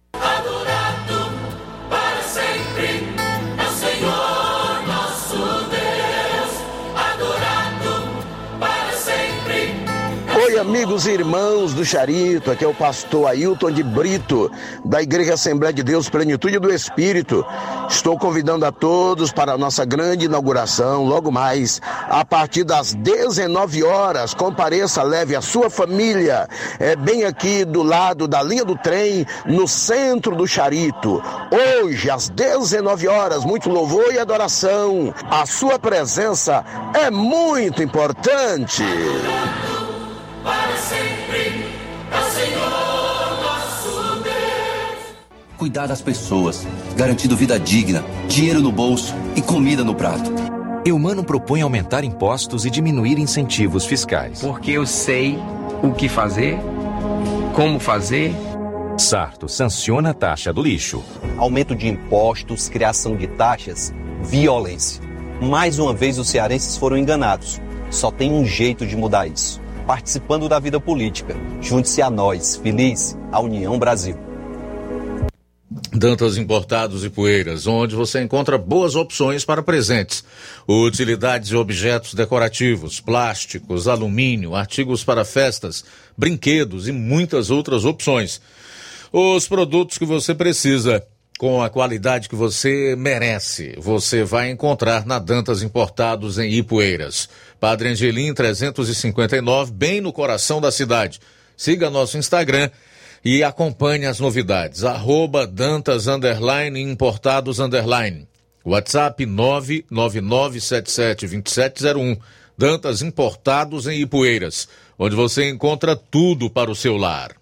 Amigos e irmãos do Charito, aqui é o pastor Ailton de Brito, da Igreja Assembleia de Deus Plenitude do Espírito. Estou convidando a todos para a nossa grande inauguração, logo mais, a partir das 19 horas. Compareça, leve a sua família, é bem aqui do lado da linha do trem, no centro do Charito. Hoje, às 19 horas, muito louvor e adoração. A sua presença é muito importante. Sempre é o Senhor nosso Deus. Cuidar das pessoas, garantindo vida digna, dinheiro no bolso e comida no prato. Eumano propõe aumentar impostos e diminuir incentivos fiscais. Porque eu sei o que fazer, como fazer. Sarto sanciona a taxa do lixo. Aumento de impostos, criação de taxas, violência. Mais uma vez os cearenses foram enganados. Só tem um jeito de mudar isso. Participando da vida política. Junte-se a nós, feliz, a União Brasil. Dantas Importados e Poeiras, onde você encontra boas opções para presentes, utilidades e objetos decorativos, plásticos, alumínio, artigos para festas, brinquedos e muitas outras opções. Os produtos que você precisa, com a qualidade que você merece, você vai encontrar na Dantas Importados em Ipueiras. Padre Angelim 359, bem no coração da cidade. Siga nosso Instagram e acompanhe as novidades. Arroba Dantas Underline Importados Underline. WhatsApp 999772701. Dantas Importados em Ipueiras, onde você encontra tudo para o seu lar.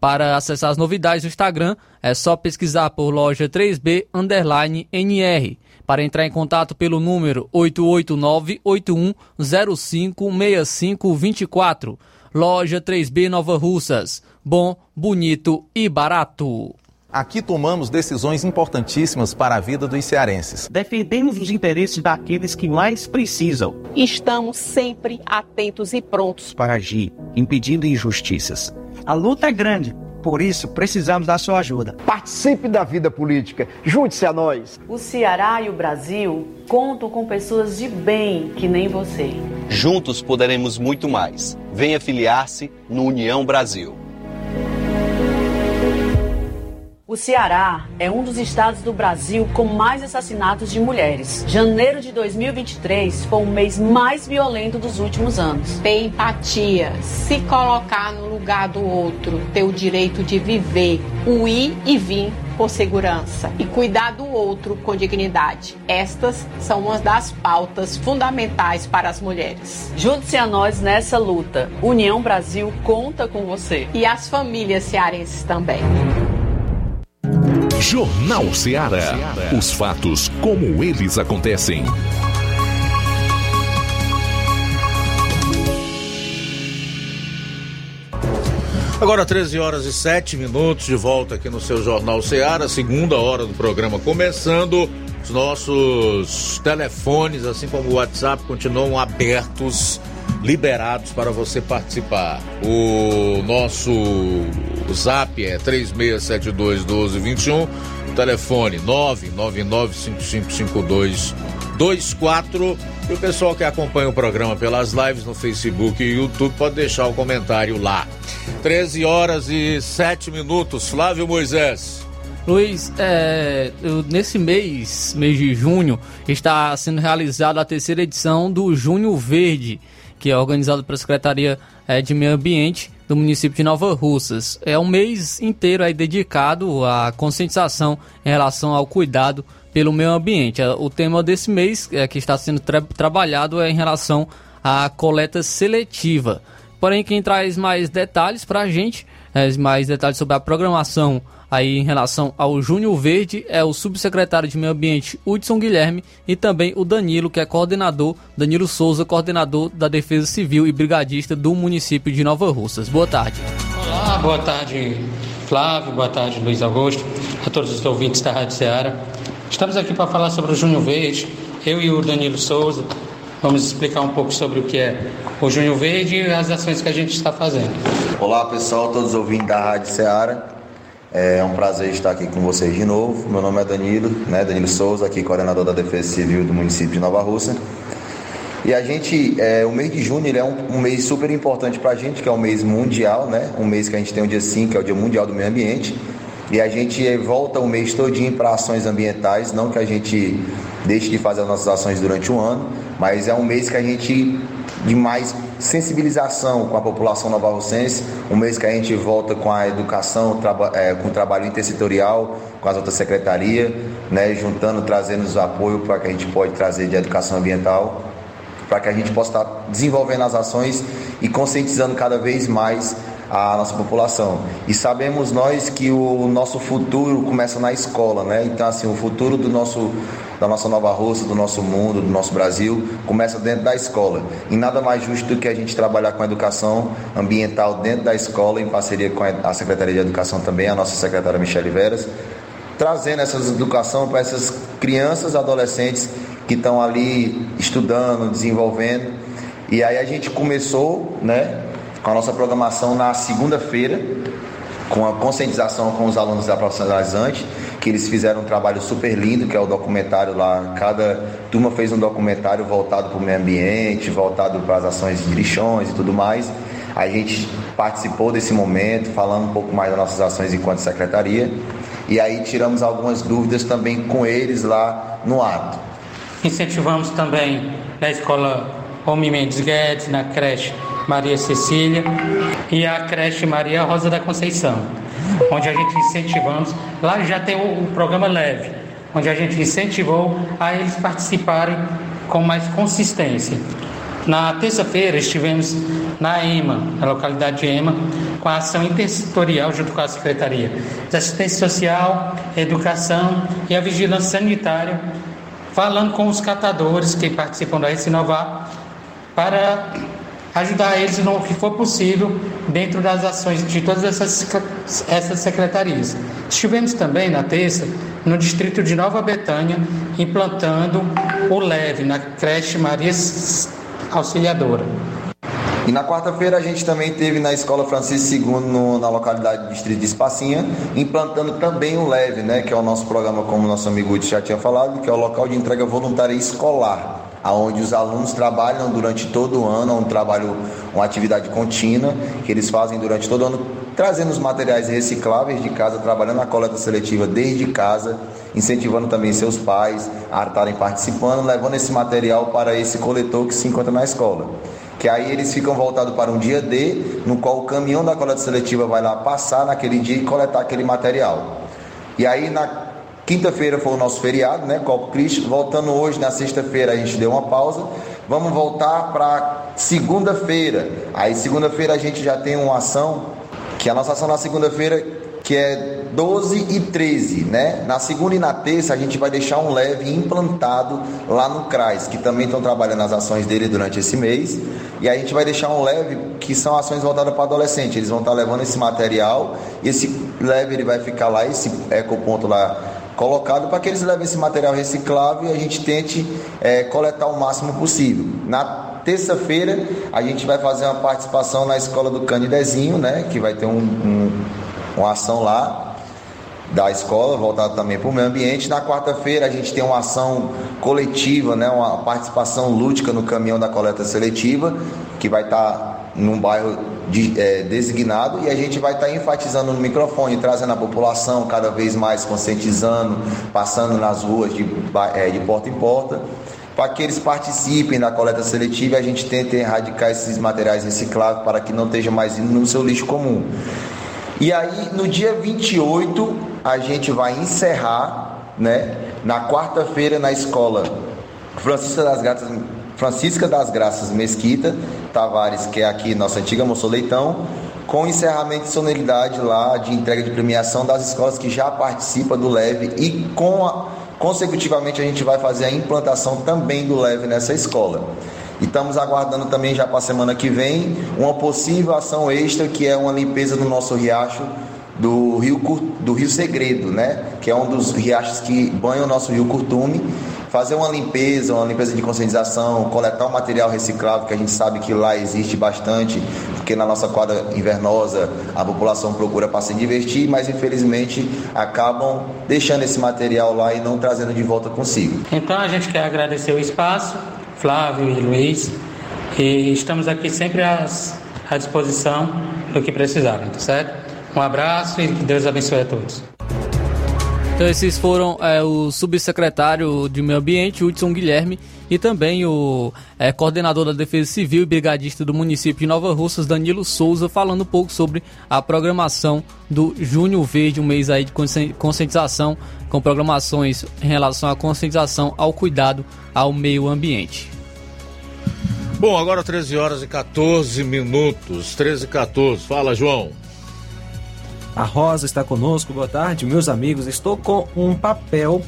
Para acessar as novidades do Instagram, é só pesquisar por loja 3B underline NR. Para entrar em contato pelo número 889-8105-6524. Loja 3B Nova Russas. Bom, bonito e barato. Aqui tomamos decisões importantíssimas para a vida dos cearenses. Defendemos os interesses daqueles que mais precisam. Estamos sempre atentos e prontos para agir, impedindo injustiças. A luta é grande, por isso precisamos da sua ajuda. Participe da vida política, junte-se a nós. O Ceará e o Brasil contam com pessoas de bem que nem você. Juntos poderemos muito mais. Venha filiar-se no União Brasil. O Ceará é um dos estados do Brasil com mais assassinatos de mulheres. Janeiro de 2023 foi o mês mais violento dos últimos anos. Ter empatia, se colocar no lugar do outro, ter o direito de viver, o ir e vir por segurança e cuidar do outro com dignidade. Estas são uma das pautas fundamentais para as mulheres. Junte-se a nós nessa luta. União Brasil conta com você. E as famílias cearenses também. Jornal Ceará. Os fatos como eles acontecem. Agora 13 horas e 7 minutos de volta aqui no seu Jornal Ceará, segunda hora do programa começando. Os nossos telefones, assim como o WhatsApp, continuam abertos, liberados para você participar. O nosso zap é 36721221, telefone 999555224 e o pessoal que acompanha o programa pelas lives no Facebook e YouTube pode deixar o comentário lá. 13 horas e 7 minutos. Flávio Moisés. Luiz, é, nesse mês, mês de junho, está sendo realizada a terceira edição do Junho Verde, que é organizado pela Secretaria é, de Meio Ambiente do município de Nova Russas. É um mês inteiro aí dedicado à conscientização em relação ao cuidado pelo meio ambiente. O tema desse mês é, que está sendo tra trabalhado é em relação à coleta seletiva. Porém, quem traz mais detalhes para a gente, é, mais detalhes sobre a programação aí em relação ao Júnior Verde é o subsecretário de Meio Ambiente Hudson Guilherme e também o Danilo, que é coordenador, Danilo Souza, coordenador da Defesa Civil e brigadista do município de Nova Russas. Boa tarde. Olá, boa tarde Flávio, boa tarde Luiz Augusto, a todos os ouvintes da Rádio Ceará. Estamos aqui para falar sobre o Júnior Verde. Eu e o Danilo Souza vamos explicar um pouco sobre o que é o Júnior Verde e as ações que a gente está fazendo. Olá pessoal, todos os ouvintes da Rádio Ceará. É um prazer estar aqui com vocês de novo. Meu nome é Danilo, né? Danilo Souza, aqui coordenador da Defesa Civil do município de Nova Russa. E a gente, é, o mês de junho ele é um, um mês super importante para a gente, que é um mês mundial, né? Um mês que a gente tem o dia 5, que é o Dia Mundial do Meio Ambiente. E a gente volta o mês todinho para ações ambientais, não que a gente deixe de fazer as nossas ações durante um ano, mas é um mês que a gente de mais sensibilização com a população novarrocense, um mês que a gente volta com a educação, é, com o trabalho intersetorial, com as outras secretarias, né, juntando, trazendo os apoio para que a gente pode trazer de educação ambiental. para que a gente possa estar desenvolvendo as ações e conscientizando cada vez mais a nossa população. E sabemos nós que o nosso futuro começa na escola, né? Então assim, o futuro do nosso da nossa Nova Rússia, do nosso mundo, do nosso Brasil, começa dentro da escola. E nada mais justo do que a gente trabalhar com a educação ambiental dentro da escola, em parceria com a Secretaria de Educação também, a nossa secretária Michele Veras, trazendo essa educação para essas crianças, adolescentes que estão ali estudando, desenvolvendo. E aí a gente começou, né, com a nossa programação na segunda-feira, com a conscientização com os alunos da profissionalizante, que eles fizeram um trabalho super lindo, que é o documentário lá. Cada turma fez um documentário voltado para o meio ambiente, voltado para as ações de lixões e tudo mais. A gente participou desse momento, falando um pouco mais das nossas ações enquanto secretaria. E aí tiramos algumas dúvidas também com eles lá no ato. Incentivamos também na escola Homem Mendes Guedes, na creche Maria Cecília e a creche Maria Rosa da Conceição, onde a gente incentivamos, lá já tem o, o programa Leve, onde a gente incentivou a eles participarem com mais consistência. Na terça-feira estivemos na EMA, na localidade de EMA, com a ação intersetorial junto com a Secretaria de Assistência Social, Educação e a Vigilância Sanitária, falando com os catadores que participam da Recinovar para ajudar eles no que for possível dentro das ações de todas essas, essas secretarias. Estivemos também na terça no distrito de Nova Betânia implantando o LEVE na creche Maria Auxiliadora. E na quarta-feira a gente também teve na Escola Francisco II, no, na localidade do distrito de Espacinha, implantando também o LEVE, né, que é o nosso programa, como nosso amigo Udi já tinha falado, que é o local de entrega voluntária escolar onde os alunos trabalham durante todo o ano, é um trabalho, uma atividade contínua que eles fazem durante todo o ano, trazendo os materiais recicláveis de casa, trabalhando na coleta seletiva desde casa, incentivando também seus pais a estarem participando, levando esse material para esse coletor que se encontra na escola. Que aí eles ficam voltados para um dia D, no qual o caminhão da coleta seletiva vai lá passar naquele dia e coletar aquele material. E aí na Quinta-feira foi o nosso feriado, né? Copo Cristo. Voltando hoje, na sexta-feira, a gente deu uma pausa. Vamos voltar para segunda-feira. Aí, segunda-feira, a gente já tem uma ação, que a nossa ação na segunda-feira, que é 12 e 13, né? Na segunda e na terça, a gente vai deixar um leve implantado lá no CRAS, que também estão trabalhando as ações dele durante esse mês. E a gente vai deixar um leve, que são ações voltadas para adolescente. Eles vão estar levando esse material, esse leve ele vai ficar lá, esse ecoponto lá colocado para que eles levem esse material reciclável e a gente tente é, coletar o máximo possível. Na terça-feira a gente vai fazer uma participação na escola do Canidezinho, né, que vai ter um, um, uma ação lá da escola, voltada também para o meio ambiente. Na quarta-feira a gente tem uma ação coletiva, né, uma participação lúdica no caminhão da coleta seletiva, que vai estar tá num bairro de, é, designado e a gente vai estar tá enfatizando no microfone, trazendo a população cada vez mais conscientizando, passando nas ruas de, é, de porta em porta, para que eles participem da coleta seletiva e a gente tente erradicar esses materiais recicláveis para que não esteja mais indo no seu lixo comum. E aí, no dia 28, a gente vai encerrar, né, na quarta-feira, na escola Francisca das Gatas Francisca das Graças Mesquita Tavares, que é aqui nossa antiga Leitão, com encerramento de sonoridade lá de entrega de premiação das escolas que já participam do LEVE e com a, consecutivamente a gente vai fazer a implantação também do LEVE nessa escola. E estamos aguardando também já para a semana que vem uma possível ação extra que é uma limpeza do nosso riacho do Rio, do Rio Segredo, né? Que é um dos riachos que banham o nosso Rio Curtume fazer uma limpeza, uma limpeza de conscientização, coletar o material reciclável que a gente sabe que lá existe bastante, porque na nossa quadra invernosa a população procura para se divertir, mas infelizmente acabam deixando esse material lá e não trazendo de volta consigo. Então a gente quer agradecer o espaço, Flávio e Luiz, e estamos aqui sempre às, à disposição do que precisarem, tá certo? Um abraço e que Deus abençoe a todos. Então esses foram é, o subsecretário de Meio Ambiente, Hudson Guilherme, e também o é, coordenador da Defesa Civil e brigadista do município de Nova Russas, Danilo Souza, falando um pouco sobre a programação do Junho Verde, um mês aí de conscientização, com programações em relação à conscientização ao cuidado ao meio ambiente. Bom, agora 13 horas e 14 minutos. 13 e 14. Fala, João. A Rosa está conosco. Boa tarde, meus amigos. Estou com um papel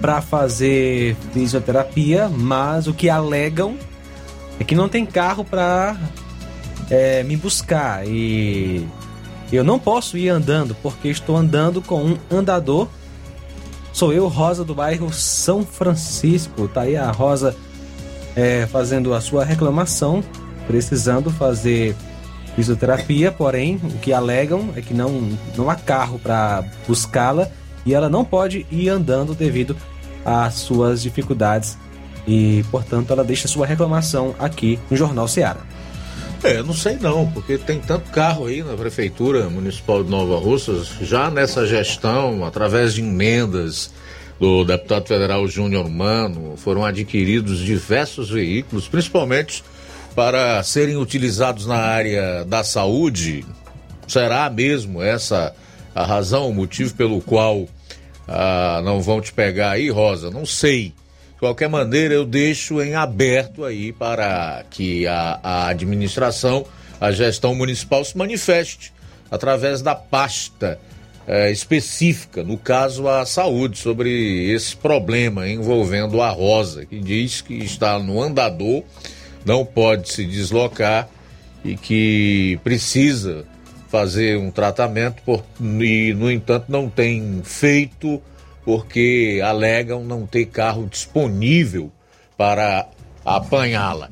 para fazer fisioterapia, mas o que alegam é que não tem carro para é, me buscar e eu não posso ir andando porque estou andando com um andador. Sou eu, Rosa do bairro São Francisco. Tá aí a Rosa é, fazendo a sua reclamação, precisando fazer fisioterapia, porém o que alegam é que não, não há carro para buscá-la e ela não pode ir andando devido às suas dificuldades e, portanto, ela deixa sua reclamação aqui no Jornal Ceará. É, não sei não, porque tem tanto carro aí na Prefeitura Municipal de Nova Russas, já nessa gestão, através de emendas do deputado federal Júnior Mano, foram adquiridos diversos veículos, principalmente para serem utilizados na área da saúde. Será mesmo essa a razão, o motivo pelo qual ah, não vão te pegar aí, Rosa? Não sei. De qualquer maneira, eu deixo em aberto aí para que a, a administração, a gestão municipal se manifeste através da pasta eh, específica, no caso a saúde, sobre esse problema envolvendo a Rosa, que diz que está no andador, não pode se deslocar e que precisa fazer um tratamento por, e, no entanto, não tem feito porque alegam não ter carro disponível para apanhá-la.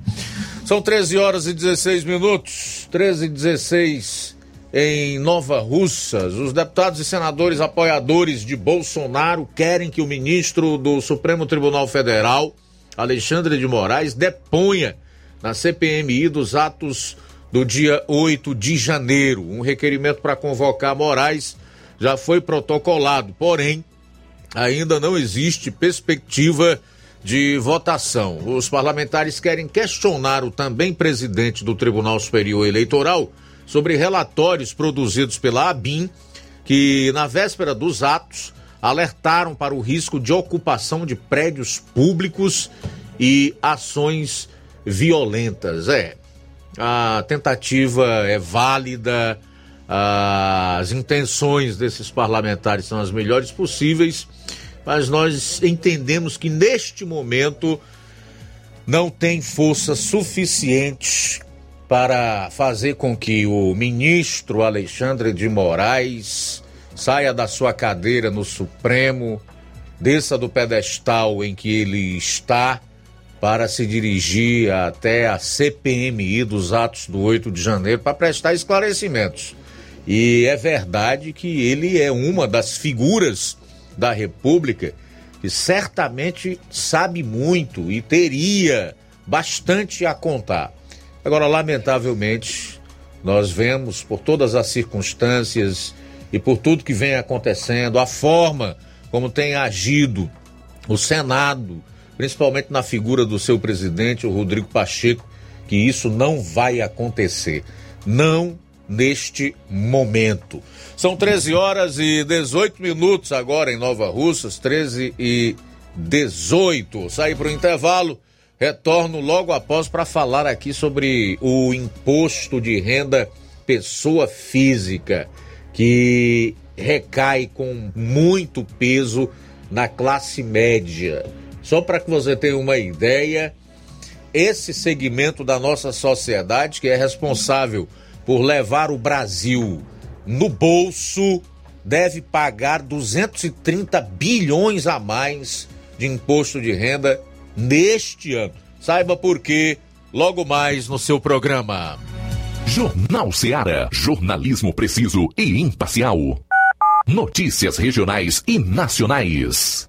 São 13 horas e 16 minutos, 13 e 16 em Nova Russas. Os deputados e senadores apoiadores de Bolsonaro querem que o ministro do Supremo Tribunal Federal, Alexandre de Moraes, deponha na CPMI dos atos do dia 8 de janeiro. Um requerimento para convocar Moraes já foi protocolado, porém, ainda não existe perspectiva de votação. Os parlamentares querem questionar o também presidente do Tribunal Superior Eleitoral sobre relatórios produzidos pela ABIN, que na véspera dos atos alertaram para o risco de ocupação de prédios públicos e ações violentas. É, a tentativa é válida, as intenções desses parlamentares são as melhores possíveis, mas nós entendemos que neste momento não tem força suficiente para fazer com que o ministro Alexandre de Moraes saia da sua cadeira no Supremo, desça do pedestal em que ele está para se dirigir até a CPMI dos atos do 8 de janeiro para prestar esclarecimentos. E é verdade que ele é uma das figuras da República que certamente sabe muito e teria bastante a contar. Agora, lamentavelmente, nós vemos por todas as circunstâncias e por tudo que vem acontecendo, a forma como tem agido o Senado, principalmente na figura do seu presidente, o Rodrigo Pacheco, que isso não vai acontecer. Não neste momento. São 13 horas e 18 minutos agora em Nova Russas, 13 e 18. Saí para o intervalo, retorno logo após para falar aqui sobre o imposto de renda pessoa física, que recai com muito peso na classe média. Só para que você tenha uma ideia, esse segmento da nossa sociedade que é responsável por levar o Brasil no bolso deve pagar 230 bilhões a mais de imposto de renda neste ano. Saiba por quê logo mais no seu programa. Jornal Ceará, jornalismo preciso e imparcial. Notícias regionais e nacionais.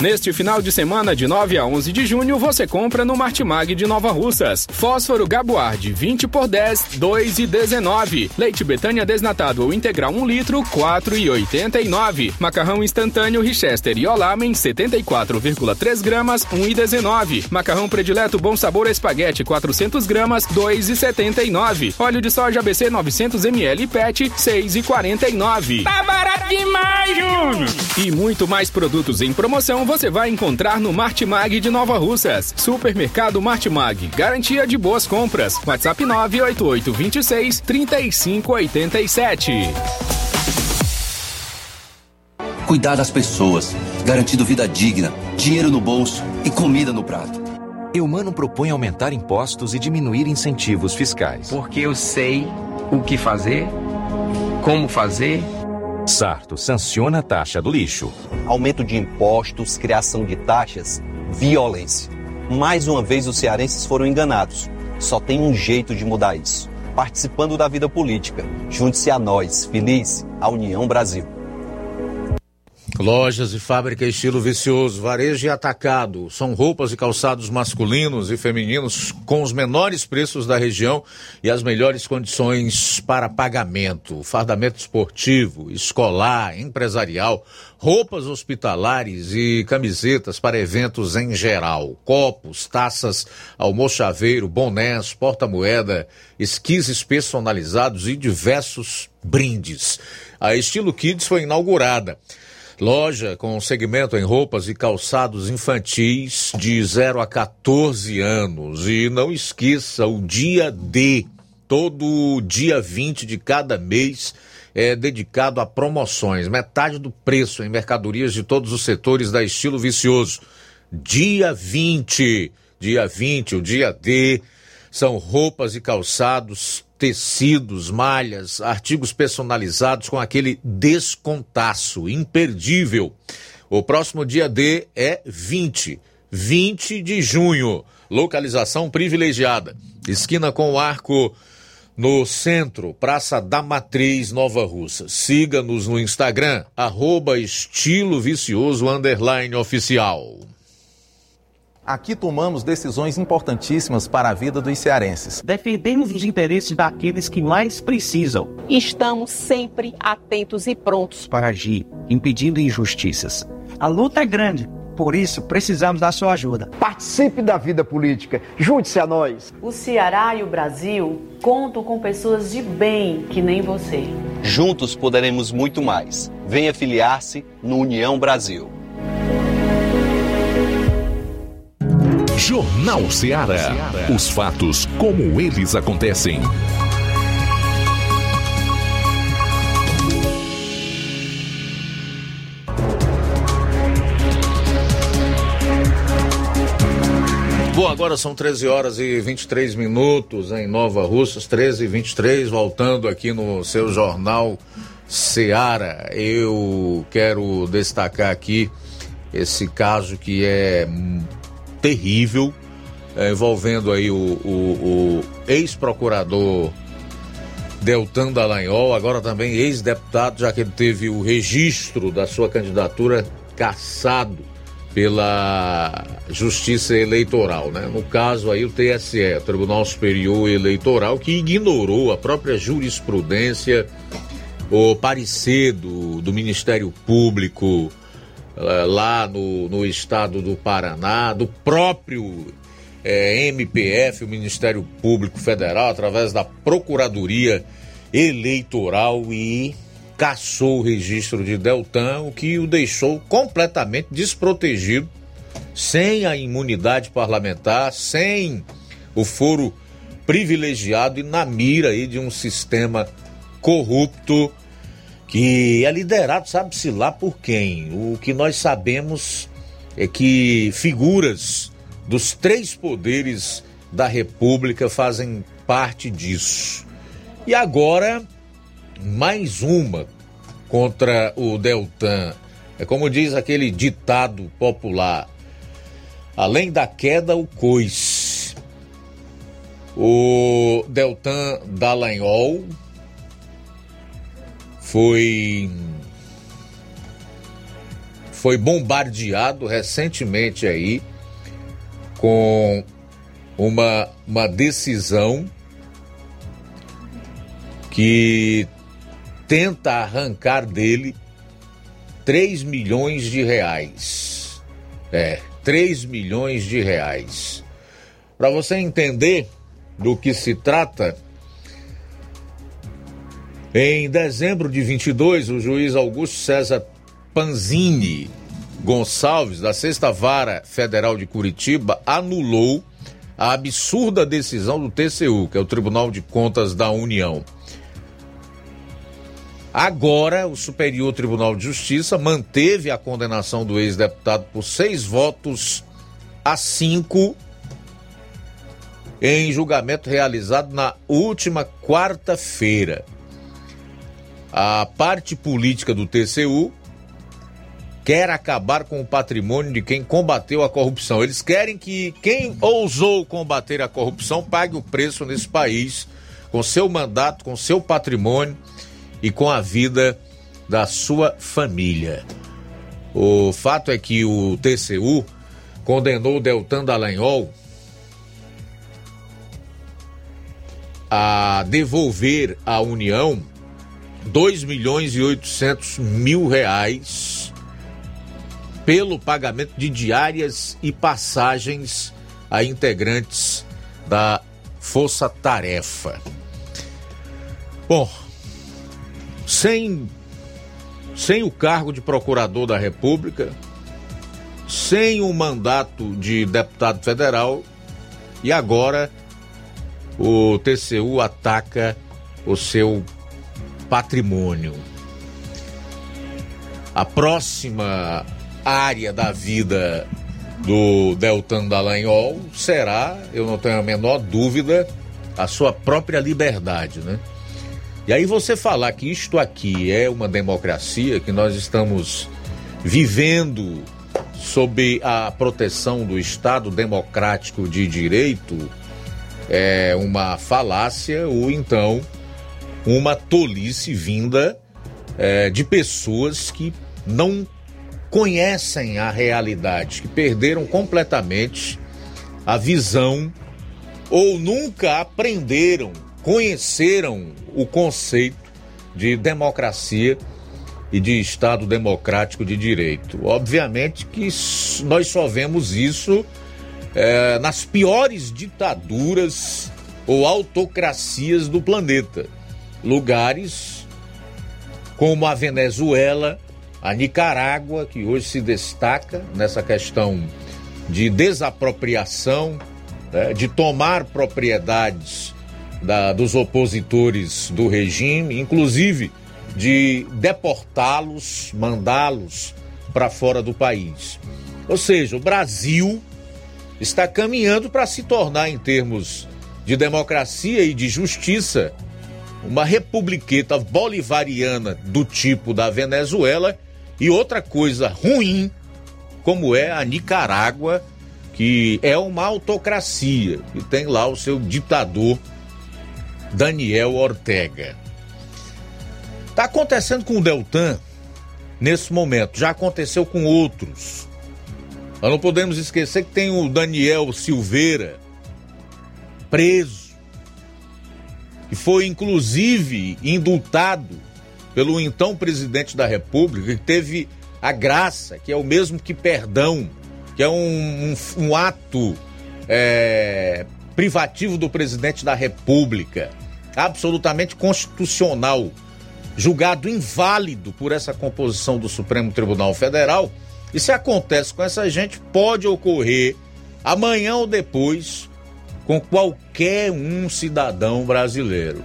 Neste final de semana, de 9 a 11 de junho, você compra no Martimag de Nova Russas. Fósforo Gabuard 20 por 10, 2 e 19. Leite Betânia desnatado ou integral 1 litro, 4 e 89. Macarrão instantâneo Richester e Olamen 74,3 gramas, 1 e 19. Macarrão predileto Bom Sabor Espaguete 400 gramas, 2 e 79. Óleo de soja ABC 900 ml PET 6 e 49. Tá barato demais, Júnior! E muito mais produtos em promoção você vai encontrar no Martimag de Nova Russas. Supermercado Martimag, garantia de boas compras. WhatsApp 988 26 3587. Cuidar das pessoas, garantindo vida digna, dinheiro no bolso e comida no prato. Eumano propõe aumentar impostos e diminuir incentivos fiscais. Porque eu sei o que fazer, como fazer. Sarto sanciona a taxa do lixo. Aumento de impostos, criação de taxas, violência. Mais uma vez os cearenses foram enganados. Só tem um jeito de mudar isso. Participando da vida política. Junte-se a nós, feliz, a União Brasil. Lojas e fábrica estilo vicioso, varejo e atacado. São roupas e calçados masculinos e femininos com os menores preços da região e as melhores condições para pagamento. Fardamento esportivo, escolar, empresarial, roupas hospitalares e camisetas para eventos em geral. Copos, taças, almochaveiro, bonés, porta-moeda, esquises personalizados e diversos brindes. A Estilo Kids foi inaugurada. Loja com segmento em roupas e calçados infantis de 0 a 14 anos. E não esqueça o dia D. Todo dia 20 de cada mês é dedicado a promoções. Metade do preço em mercadorias de todos os setores da estilo vicioso. Dia 20. Dia 20, o dia D. São roupas e calçados tecidos, malhas, artigos personalizados com aquele descontaço imperdível. O próximo dia D é 20, 20 de junho. Localização privilegiada. Esquina com o arco no centro, Praça da Matriz, Nova Russa. Siga-nos no Instagram, arroba estilo vicioso underline oficial. Aqui tomamos decisões importantíssimas para a vida dos cearenses. Defendemos os interesses daqueles que mais precisam. Estamos sempre atentos e prontos para agir, impedindo injustiças. A luta é grande, por isso precisamos da sua ajuda. Participe da vida política, junte-se a nós. O Ceará e o Brasil contam com pessoas de bem que nem você. Juntos poderemos muito mais. Venha filiar-se no União Brasil. Jornal Ceará. Os fatos como eles acontecem. Bom, agora são 13 horas e 23 minutos em Nova Russas, 13 e 23, voltando aqui no seu jornal Ceará. Eu quero destacar aqui esse caso que é terrível é, envolvendo aí o, o, o ex-procurador Deltan Dallagnol, agora também ex-deputado, já que ele teve o registro da sua candidatura cassado pela Justiça Eleitoral, né? No caso aí o TSE, Tribunal Superior Eleitoral, que ignorou a própria jurisprudência, o parecer do, do Ministério Público lá no, no estado do Paraná, do próprio é, MPF, o Ministério Público Federal, através da Procuradoria Eleitoral e caçou o registro de Deltan, o que o deixou completamente desprotegido, sem a imunidade parlamentar, sem o foro privilegiado e na mira aí de um sistema corrupto que é liderado, sabe-se lá por quem. O que nós sabemos é que figuras dos três poderes da República fazem parte disso. E agora, mais uma contra o Deltan. É como diz aquele ditado popular: além da queda, o coice. O Deltan Dallagnol foi foi bombardeado recentemente aí com uma, uma decisão que tenta arrancar dele 3 milhões de reais. É, 3 milhões de reais. Para você entender do que se trata, em dezembro de 22, o juiz Augusto César Panzini Gonçalves, da Sexta Vara Federal de Curitiba, anulou a absurda decisão do TCU, que é o Tribunal de Contas da União. Agora, o Superior Tribunal de Justiça manteve a condenação do ex-deputado por seis votos a cinco em julgamento realizado na última quarta-feira. A parte política do TCU quer acabar com o patrimônio de quem combateu a corrupção. Eles querem que quem ousou combater a corrupção pague o preço nesse país, com seu mandato, com seu patrimônio e com a vida da sua família. O fato é que o TCU condenou Deltan Dallagnol a devolver à União 2 milhões e 800 mil reais pelo pagamento de diárias e passagens a integrantes da Força Tarefa. Bom, sem, sem o cargo de procurador da República, sem o mandato de deputado federal, e agora o TCU ataca o seu patrimônio. A próxima área da vida do Deltan Dallagnol será, eu não tenho a menor dúvida, a sua própria liberdade, né? E aí você falar que isto aqui é uma democracia, que nós estamos vivendo sob a proteção do Estado democrático de direito, é uma falácia ou então uma tolice vinda é, de pessoas que não conhecem a realidade, que perderam completamente a visão ou nunca aprenderam, conheceram o conceito de democracia e de Estado democrático de direito. Obviamente que nós só vemos isso é, nas piores ditaduras ou autocracias do planeta. Lugares como a Venezuela, a Nicarágua, que hoje se destaca nessa questão de desapropriação, né, de tomar propriedades da, dos opositores do regime, inclusive de deportá-los, mandá-los para fora do país. Ou seja, o Brasil está caminhando para se tornar, em termos de democracia e de justiça, uma republiqueta bolivariana do tipo da Venezuela e outra coisa ruim, como é a Nicarágua, que é uma autocracia e tem lá o seu ditador Daniel Ortega. Está acontecendo com o Deltan nesse momento, já aconteceu com outros. Nós não podemos esquecer que tem o Daniel Silveira preso, que foi inclusive indultado pelo então presidente da República, que teve a graça, que é o mesmo que perdão, que é um, um, um ato é, privativo do presidente da República, absolutamente constitucional, julgado inválido por essa composição do Supremo Tribunal Federal. E se acontece com essa gente, pode ocorrer amanhã ou depois com qualquer um cidadão brasileiro.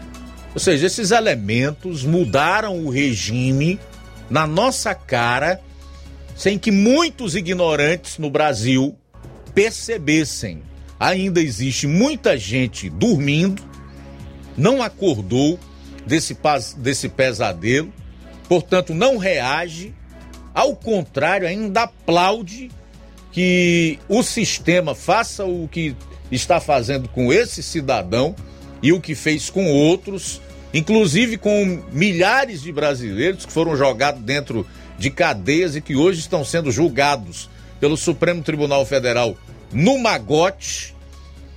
Ou seja, esses elementos mudaram o regime na nossa cara, sem que muitos ignorantes no Brasil percebessem. Ainda existe muita gente dormindo, não acordou desse, desse pesadelo, portanto não reage, ao contrário, ainda aplaude que o sistema faça o que está fazendo com esse cidadão e o que fez com outros, inclusive com milhares de brasileiros que foram jogados dentro de cadeias e que hoje estão sendo julgados pelo Supremo Tribunal Federal no magote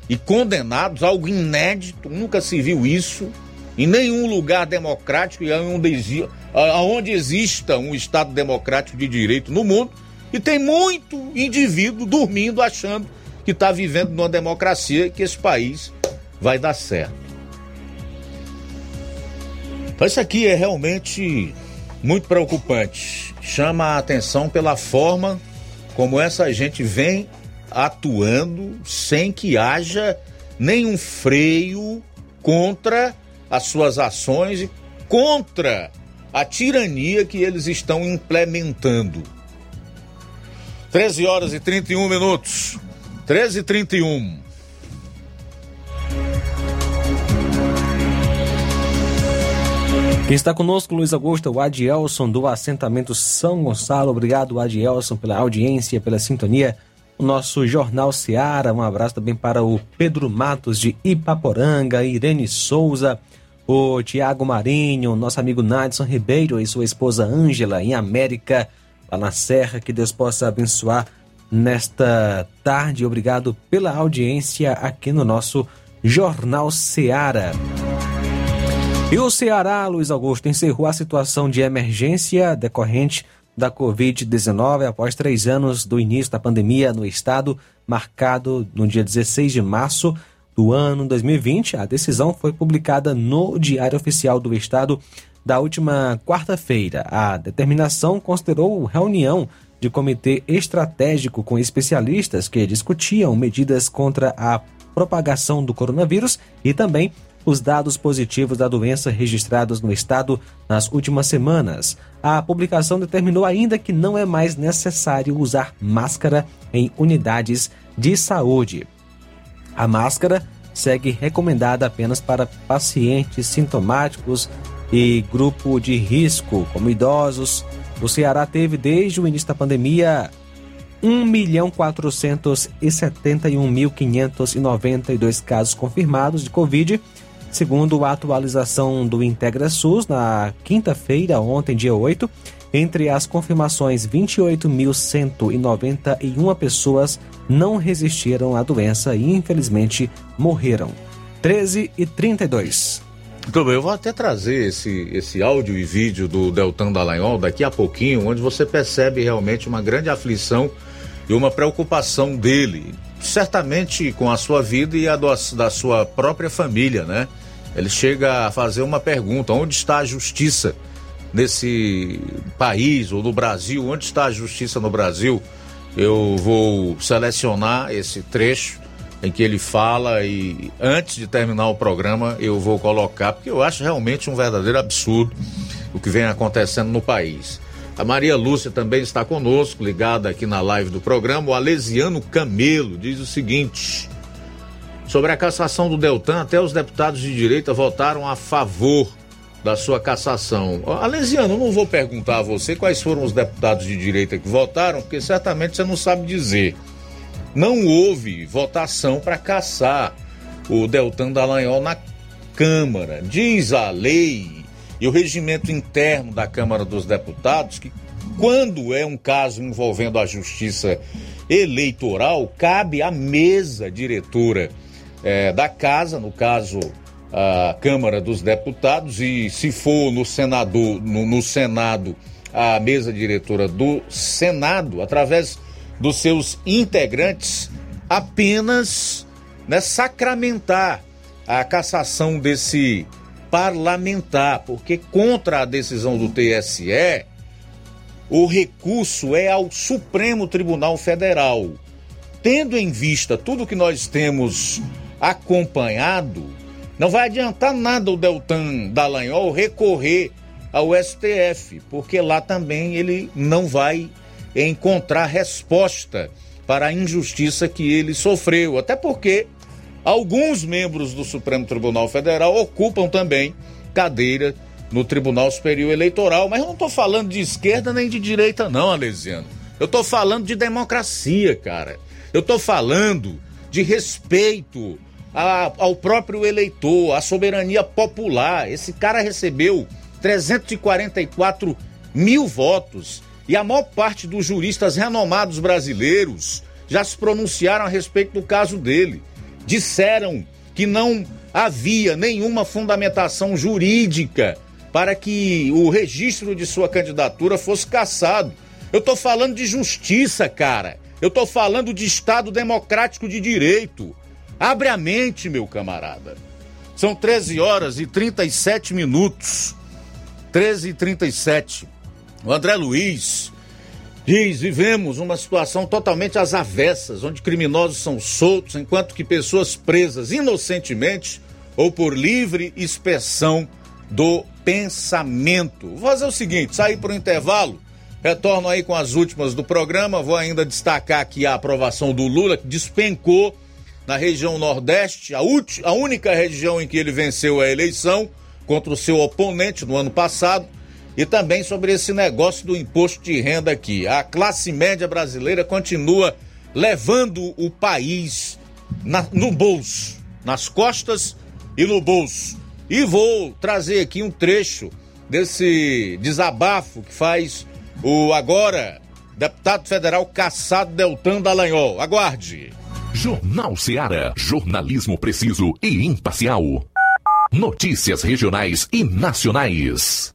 e condenados, algo inédito, nunca se viu isso em nenhum lugar democrático e onde, onde exista um Estado democrático de direito no mundo. E tem muito indivíduo dormindo achando que está vivendo numa democracia que esse país vai dar certo. Então, isso aqui é realmente muito preocupante. Chama a atenção pela forma como essa gente vem atuando sem que haja nenhum freio contra as suas ações e contra a tirania que eles estão implementando. 13 horas e 31 minutos. 13 e 31. Quem está conosco, Luiz Augusto, o Adielson do assentamento São Gonçalo. Obrigado, Adielson, pela audiência, pela sintonia. O nosso Jornal Seara. Um abraço também para o Pedro Matos de Ipaporanga, Irene Souza, o Tiago Marinho, nosso amigo Nadson Ribeiro e sua esposa Ângela, em América, lá na Serra. Que Deus possa abençoar nesta tarde. Obrigado pela audiência aqui no nosso Jornal Seara. E o Ceará, Luiz Augusto, encerrou a situação de emergência decorrente da Covid-19 após três anos do início da pandemia no estado, marcado no dia 16 de março do ano 2020. A decisão foi publicada no Diário Oficial do Estado da última quarta-feira. A determinação considerou reunião de comitê estratégico com especialistas que discutiam medidas contra a propagação do coronavírus e também os dados positivos da doença registrados no estado nas últimas semanas. A publicação determinou ainda que não é mais necessário usar máscara em unidades de saúde. A máscara segue recomendada apenas para pacientes sintomáticos e grupo de risco, como idosos, o Ceará teve desde o início da pandemia 1.471.592 casos confirmados de Covid, segundo a atualização do Integra SUS na quinta-feira, ontem, dia 8. Entre as confirmações, 28.191 pessoas não resistiram à doença e, infelizmente, morreram. 13 e 32. Muito bem, eu vou até trazer esse, esse áudio e vídeo do Deltan Dallagnol daqui a pouquinho, onde você percebe realmente uma grande aflição e uma preocupação dele, certamente com a sua vida e a do, da sua própria família, né? Ele chega a fazer uma pergunta: onde está a justiça nesse país ou no Brasil? Onde está a justiça no Brasil? Eu vou selecionar esse trecho em que ele fala e antes de terminar o programa eu vou colocar, porque eu acho realmente um verdadeiro absurdo o que vem acontecendo no país. A Maria Lúcia também está conosco, ligada aqui na live do programa. O Alesiano Camelo diz o seguinte: sobre a cassação do Deltan, até os deputados de direita votaram a favor da sua cassação. Alesiano, não vou perguntar a você quais foram os deputados de direita que votaram, porque certamente você não sabe dizer. Não houve votação para caçar o Deltan Dallagnol na Câmara. Diz a lei e o regimento interno da Câmara dos Deputados que quando é um caso envolvendo a justiça eleitoral, cabe à mesa diretora é, da casa, no caso a Câmara dos Deputados, e se for no, senador, no, no Senado, a mesa diretora do Senado, através dos seus integrantes, apenas né, sacramentar a cassação desse parlamentar, porque contra a decisão do TSE, o recurso é ao Supremo Tribunal Federal. Tendo em vista tudo que nós temos acompanhado, não vai adiantar nada o Deltan Dallagnol recorrer ao STF, porque lá também ele não vai encontrar resposta para a injustiça que ele sofreu. Até porque alguns membros do Supremo Tribunal Federal ocupam também cadeira no Tribunal Superior Eleitoral. Mas eu não estou falando de esquerda nem de direita, não, Alesiano. Eu estou falando de democracia, cara. Eu estou falando de respeito a, ao próprio eleitor, à soberania popular. Esse cara recebeu 344 mil votos e a maior parte dos juristas renomados brasileiros já se pronunciaram a respeito do caso dele. Disseram que não havia nenhuma fundamentação jurídica para que o registro de sua candidatura fosse cassado. Eu estou falando de justiça, cara. Eu estou falando de Estado democrático de direito. Abre a mente, meu camarada. São 13 horas e 37 minutos. 13 e 37. O André Luiz diz: vivemos uma situação totalmente às avessas, onde criminosos são soltos, enquanto que pessoas presas inocentemente ou por livre expressão do pensamento. Vou fazer o seguinte: sair para o intervalo, retorno aí com as últimas do programa. Vou ainda destacar aqui a aprovação do Lula, que despencou na região Nordeste, a, a única região em que ele venceu a eleição contra o seu oponente no ano passado. E também sobre esse negócio do imposto de renda aqui. A classe média brasileira continua levando o país na, no bolso, nas costas e no bolso. E vou trazer aqui um trecho desse desabafo que faz o agora deputado federal Caçado Deltan Dallagnol. Aguarde. Jornal Seara. Jornalismo preciso e imparcial. Notícias regionais e nacionais.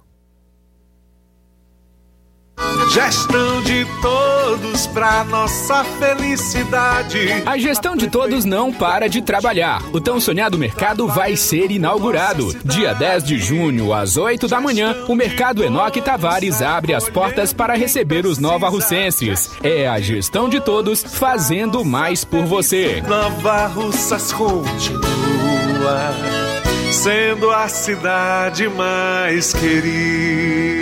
Gestão de todos para nossa felicidade. A gestão de todos não para de trabalhar. O tão sonhado mercado vai ser inaugurado. Dia 10 de junho, às 8 da manhã, o Mercado Enoque Tavares abre as portas para receber os nova russenses. É a gestão de todos fazendo mais por você. Nova Russas continua sendo a cidade mais querida.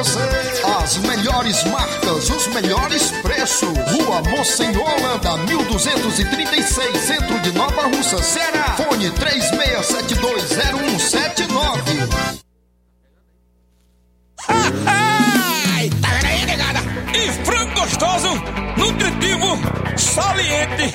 você. As melhores marcas, os melhores preços. Rua Monsenhor Holanda, 1236, centro de Nova Russa, Ceará. Fone 36720179. Ai, tá vendo aí, negada? E frango gostoso, nutritivo Saliente,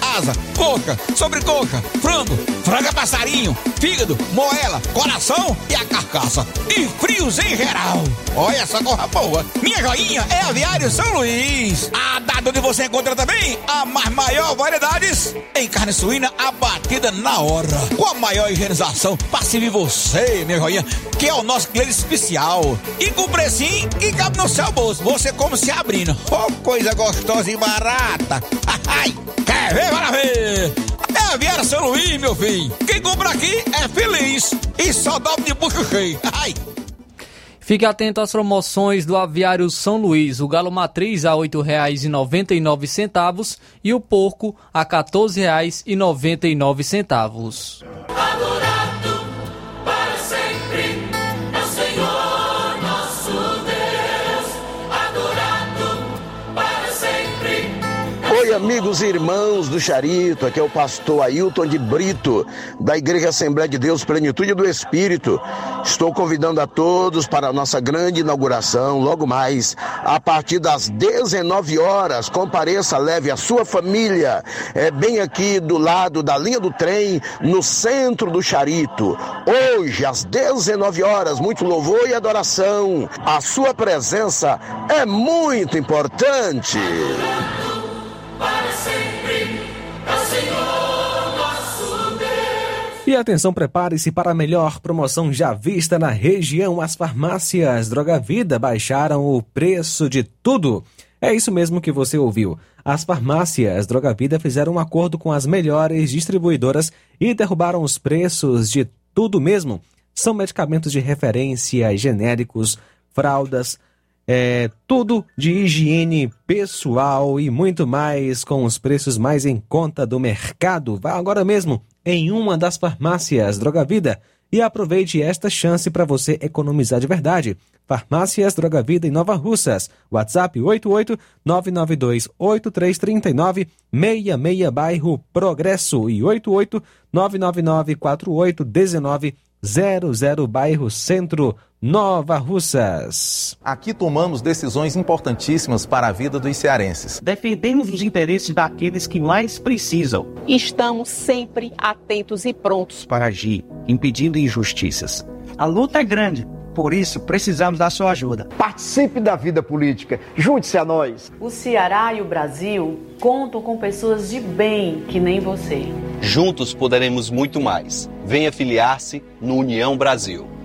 asa, coca, sobrecoca, frango, franga passarinho, fígado, moela, coração e a carcaça. E frios em geral. Olha essa corra boa. Minha joinha é Aviário São Luís. A data onde você encontra também a mais maior variedades em carne suína abatida na hora. Com a maior higienização para servir você, minha joinha, que é o nosso cliente especial. E com precinho que cabe no seu bolso. Você como se abrindo. Oh, coisa gostosa e barata. <laughs> Ai, quer ver? Bora ver. É Aviário São Luís, meu filho. Quem compra aqui é feliz. E só dobra de bucho cheio. <laughs> Ai. Fique atento às promoções do Aviário São Luís. O galo matriz a R$ 8,99 e o porco a R$ 14,99. Amigos e irmãos do Charito, aqui é o pastor Ailton de Brito, da Igreja Assembleia de Deus Plenitude do Espírito. Estou convidando a todos para a nossa grande inauguração, logo mais, a partir das 19 horas. Compareça, leve a sua família. É bem aqui do lado da linha do trem, no centro do Charito. Hoje, às 19 horas, muito louvor e adoração. A sua presença é muito importante. Para sempre, é o Senhor nosso Deus. E atenção, prepare-se para a melhor promoção já vista na região. As farmácias Droga Vida baixaram o preço de tudo. É isso mesmo que você ouviu. As farmácias Droga Vida fizeram um acordo com as melhores distribuidoras e derrubaram os preços de tudo mesmo. São medicamentos de referência, genéricos, fraldas, é, tudo de higiene pessoal e muito mais com os preços mais em conta do mercado. Vá agora mesmo em uma das farmácias Droga Vida e aproveite esta chance para você economizar de verdade. Farmácias Droga Vida em Nova Russas. WhatsApp 88 992 8339 66 bairro Progresso e 88 999 48 19 00 bairro Centro Nova Russas. Aqui tomamos decisões importantíssimas para a vida dos cearenses. Defendemos os interesses daqueles que mais precisam. Estamos sempre atentos e prontos para agir, impedindo injustiças. A luta é grande, por isso precisamos da sua ajuda. Participe da vida política, junte-se a nós. O Ceará e o Brasil contam com pessoas de bem que nem você. Juntos poderemos muito mais. Venha filiar-se no União Brasil.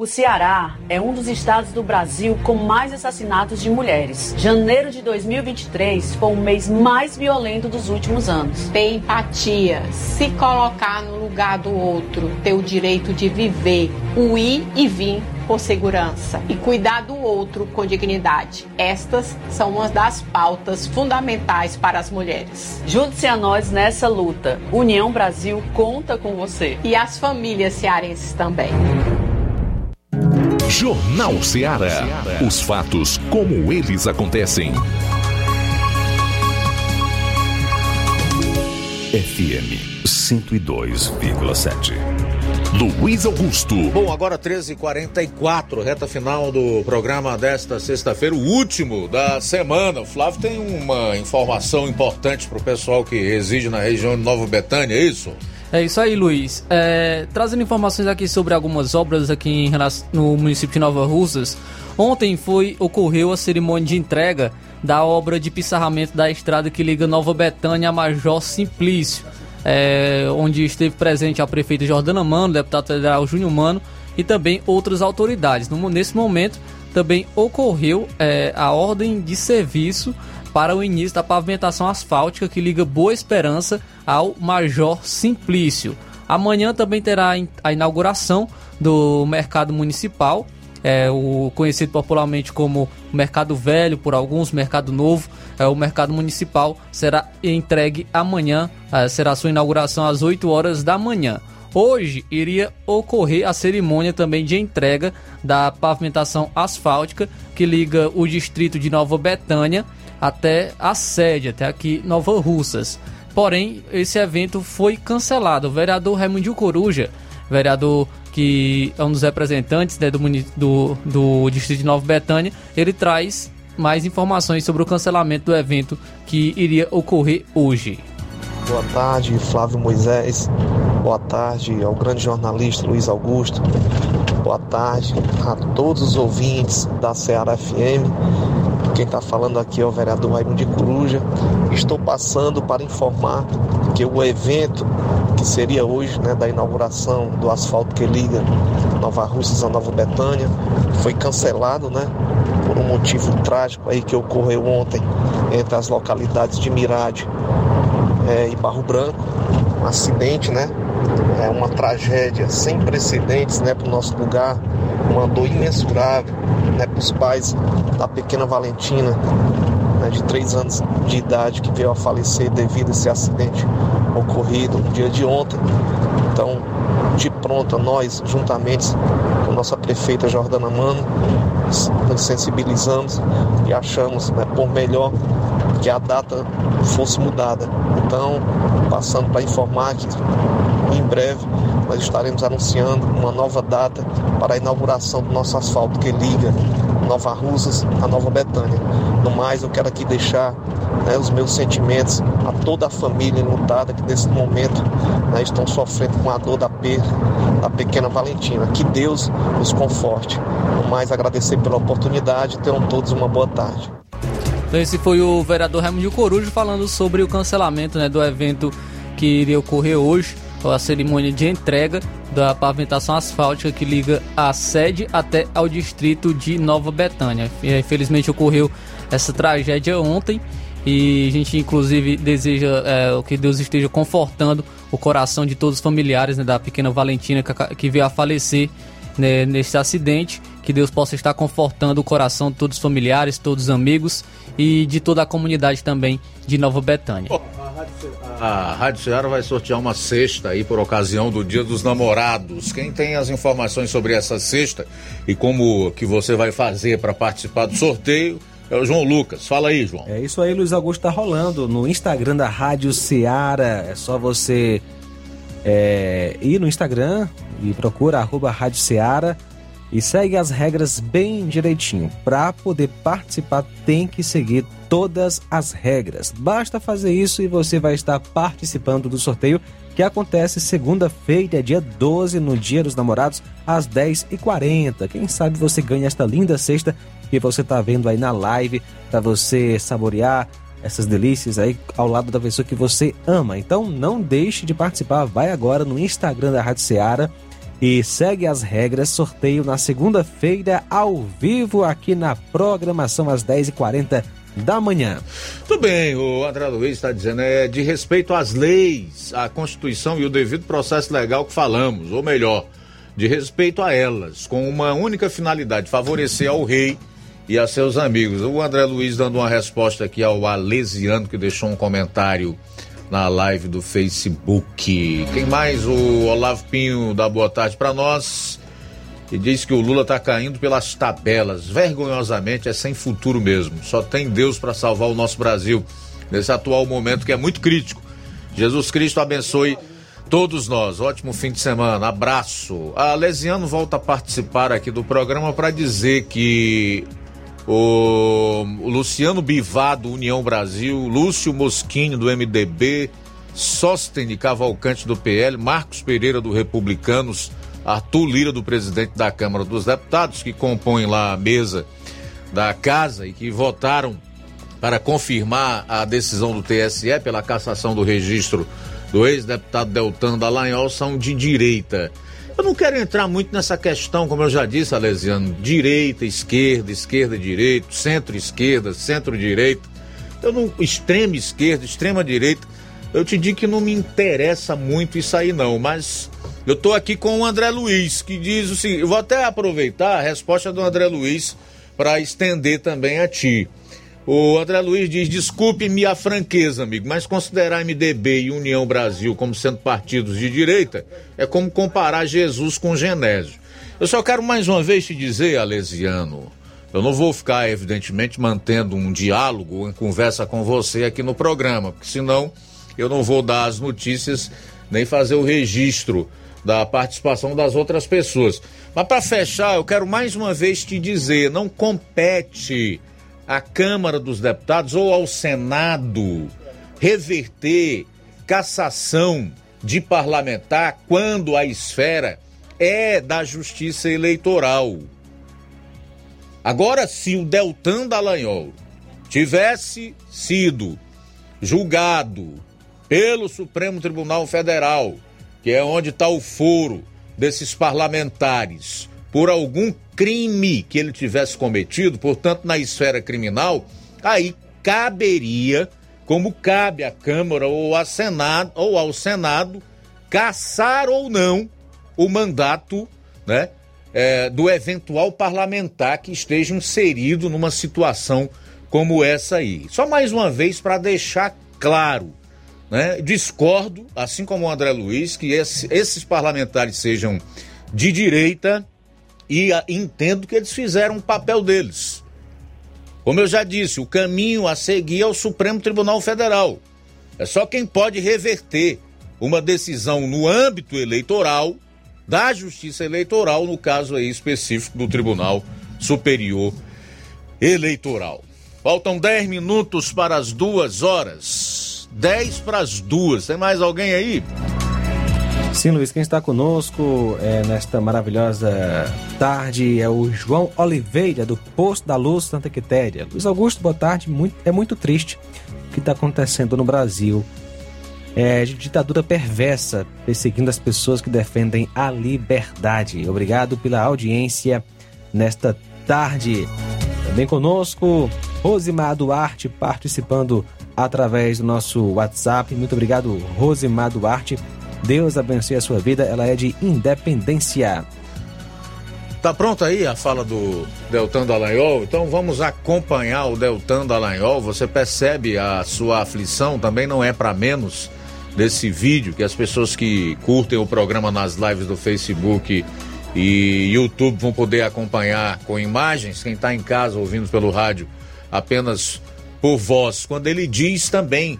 O Ceará é um dos estados do Brasil com mais assassinatos de mulheres. Janeiro de 2023 foi o mês mais violento dos últimos anos. Ter empatia, se colocar no lugar do outro, ter o direito de viver, o ir e vir com segurança e cuidar do outro com dignidade. Estas são uma das pautas fundamentais para as mulheres. Junte-se a nós nessa luta. União Brasil conta com você. E as famílias cearenses também. Jornal Ceará. Os fatos como eles acontecem. FM 102,7. Luiz Augusto. Bom, agora 13h44, reta final do programa desta sexta-feira, o último da semana. O Flávio tem uma informação importante para o pessoal que reside na região de Nova Betânia, é isso? É isso aí, Luiz. É, trazendo informações aqui sobre algumas obras aqui no município de Nova Russas. Ontem foi ocorreu a cerimônia de entrega da obra de pissarramento da estrada que liga Nova Betânia a Major Simplício, é, onde esteve presente a prefeita Jordana Mano, deputado federal Júnior Mano e também outras autoridades. No, nesse momento também ocorreu é, a ordem de serviço para o início da pavimentação asfáltica que liga Boa Esperança ao Major Simplício. Amanhã também terá a inauguração do mercado municipal, é, o conhecido popularmente como Mercado Velho, por alguns, Mercado Novo. É, o mercado municipal será entregue amanhã, é, será sua inauguração às 8 horas da manhã. Hoje iria ocorrer a cerimônia também de entrega da pavimentação asfáltica que liga o distrito de Nova Betânia até a sede, até aqui Nova Russas. porém, esse evento foi cancelado. O vereador Raimundo Coruja, vereador que é um dos representantes né, do, do, do distrito de Nova Betânia, ele traz mais informações sobre o cancelamento do evento que iria ocorrer hoje. Boa tarde, Flávio Moisés. Boa tarde ao grande jornalista Luiz Augusto. Boa tarde a todos os ouvintes da Ceará FM. Quem está falando aqui é o vereador Raimundo de Coruja. Estou passando para informar que o evento que seria hoje, né, da inauguração do asfalto que liga Nova Russas a Nova Betânia, foi cancelado, né, por um motivo trágico aí que ocorreu ontem entre as localidades de Mirade é, e Barro Branco, um acidente, né? É uma tragédia sem precedentes, né, para o nosso lugar, uma dor imensurável, né, para os pais da pequena Valentina, né, de três anos de idade, que veio a falecer devido a esse acidente ocorrido no dia de ontem. Então, de pronto, nós, juntamente com nossa prefeita Jordana Mano, nos sensibilizamos e achamos né, por melhor que a data fosse mudada. Então, passando para informar que em breve nós estaremos anunciando uma nova data para a inauguração do nosso asfalto que liga Nova Russas a Nova Betânia. No mais, eu quero aqui deixar né, os meus sentimentos a toda a família lutada que nesse momento né, estão sofrendo com a dor da perda da pequena Valentina. Que Deus os conforte. No mais, agradecer pela oportunidade. Tenham todos uma boa tarde. Então esse foi o vereador Raimundo Corujo falando sobre o cancelamento né, do evento que iria ocorrer hoje, a cerimônia de entrega da pavimentação asfáltica que liga a sede até ao distrito de Nova Betânia. Infelizmente ocorreu essa tragédia ontem e a gente inclusive deseja é, que Deus esteja confortando o coração de todos os familiares né, da pequena Valentina que, que veio a falecer né, nesse acidente. Que Deus possa estar confortando o coração de todos os familiares, todos os amigos e de toda a comunidade também de Nova Betânia. A Rádio Ceará vai sortear uma cesta aí por ocasião do Dia dos Namorados. Quem tem as informações sobre essa cesta e como que você vai fazer para participar do sorteio é o João Lucas. Fala aí, João. É isso aí, Luiz Augusto tá rolando no Instagram da Rádio Ceará. É só você é, ir no Instagram e procura arroba Rádio Ceará e segue as regras bem direitinho. Para poder participar, tem que seguir todas as regras. Basta fazer isso e você vai estar participando do sorteio que acontece segunda-feira, dia 12, no Dia dos Namorados, às 10h40. Quem sabe você ganha esta linda cesta que você está vendo aí na live para você saborear essas delícias aí ao lado da pessoa que você ama. Então não deixe de participar, vai agora no Instagram da Rádio Ceará e segue as regras. Sorteio na segunda-feira, ao vivo, aqui na programação às 10h40 da manhã. Tudo bem, o André Luiz está dizendo, é de respeito às leis, à Constituição e o devido processo legal que falamos, ou melhor, de respeito a elas, com uma única finalidade, favorecer ao rei e a seus amigos. O André Luiz dando uma resposta aqui ao Alesiano, que deixou um comentário na live do Facebook. Quem mais? O Olavo Pinho dá boa tarde para nós e diz que o Lula está caindo pelas tabelas. Vergonhosamente é sem futuro mesmo. Só tem Deus para salvar o nosso Brasil nesse atual momento que é muito crítico. Jesus Cristo abençoe todos nós. Ótimo fim de semana. Abraço. A Lesiano volta a participar aqui do programa para dizer que o, Luciano Bivar do União Brasil, Lúcio Moschini do MDB, Sóstene Cavalcante do PL, Marcos Pereira do Republicanos, Arthur Lira do presidente da Câmara dos Deputados, que compõem lá a mesa da casa e que votaram para confirmar a decisão do TSE pela cassação do registro do ex-deputado Deltan Dallagnol, são de direita. Eu não quero entrar muito nessa questão, como eu já disse, Alesiano, direita, esquerda, esquerda, direita, centro-esquerda, centro-direita, extrema esquerda, extrema direita. Eu te digo que não me interessa muito isso aí não, mas eu tô aqui com o André Luiz, que diz o seguinte, eu vou até aproveitar a resposta do André Luiz para estender também a ti. O André Luiz diz: desculpe-me a franqueza, amigo, mas considerar MDB e União Brasil como sendo partidos de direita é como comparar Jesus com Genésio. Eu só quero mais uma vez te dizer, Alesiano, eu não vou ficar, evidentemente, mantendo um diálogo, uma conversa com você aqui no programa, porque senão eu não vou dar as notícias nem fazer o registro da participação das outras pessoas. Mas para fechar, eu quero mais uma vez te dizer: não compete à Câmara dos Deputados ou ao Senado reverter cassação de parlamentar quando a esfera é da Justiça Eleitoral. Agora, se o Deltan Dallagnol tivesse sido julgado pelo Supremo Tribunal Federal, que é onde está o foro desses parlamentares, por algum crime que ele tivesse cometido, portanto, na esfera criminal, aí caberia, como cabe à Câmara ou, à Senado, ou ao Senado, caçar ou não o mandato né, é, do eventual parlamentar que esteja inserido numa situação como essa aí. Só mais uma vez para deixar claro, né, discordo, assim como o André Luiz, que esse, esses parlamentares sejam de direita e a, entendo que eles fizeram o papel deles. Como eu já disse, o caminho a seguir é o Supremo Tribunal Federal. É só quem pode reverter uma decisão no âmbito eleitoral da Justiça Eleitoral, no caso aí específico do Tribunal Superior Eleitoral. Faltam 10 minutos para as duas horas. 10 para as duas. Tem mais alguém aí? Sim, Luiz, quem está conosco é, nesta maravilhosa tarde é o João Oliveira, do Posto da Luz Santa Quitéria. Luiz Augusto, boa tarde. Muito, é muito triste o que está acontecendo no Brasil é, de ditadura perversa, perseguindo as pessoas que defendem a liberdade. Obrigado pela audiência nesta tarde. Também conosco, Rosimar Duarte, participando através do nosso WhatsApp. Muito obrigado, Rosimar Duarte. Deus abençoe a sua vida, ela é de independência. Tá pronto aí a fala do Deltan Dallagnol? Então vamos acompanhar o Deltan Dallagnol. Você percebe a sua aflição, também não é para menos desse vídeo que as pessoas que curtem o programa nas lives do Facebook e YouTube vão poder acompanhar com imagens. Quem está em casa ouvindo pelo rádio apenas por voz, quando ele diz também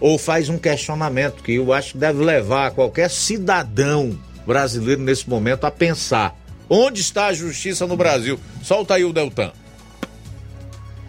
ou faz um questionamento que eu acho que deve levar qualquer cidadão brasileiro nesse momento a pensar: onde está a justiça no Brasil? Solta aí o Deltan.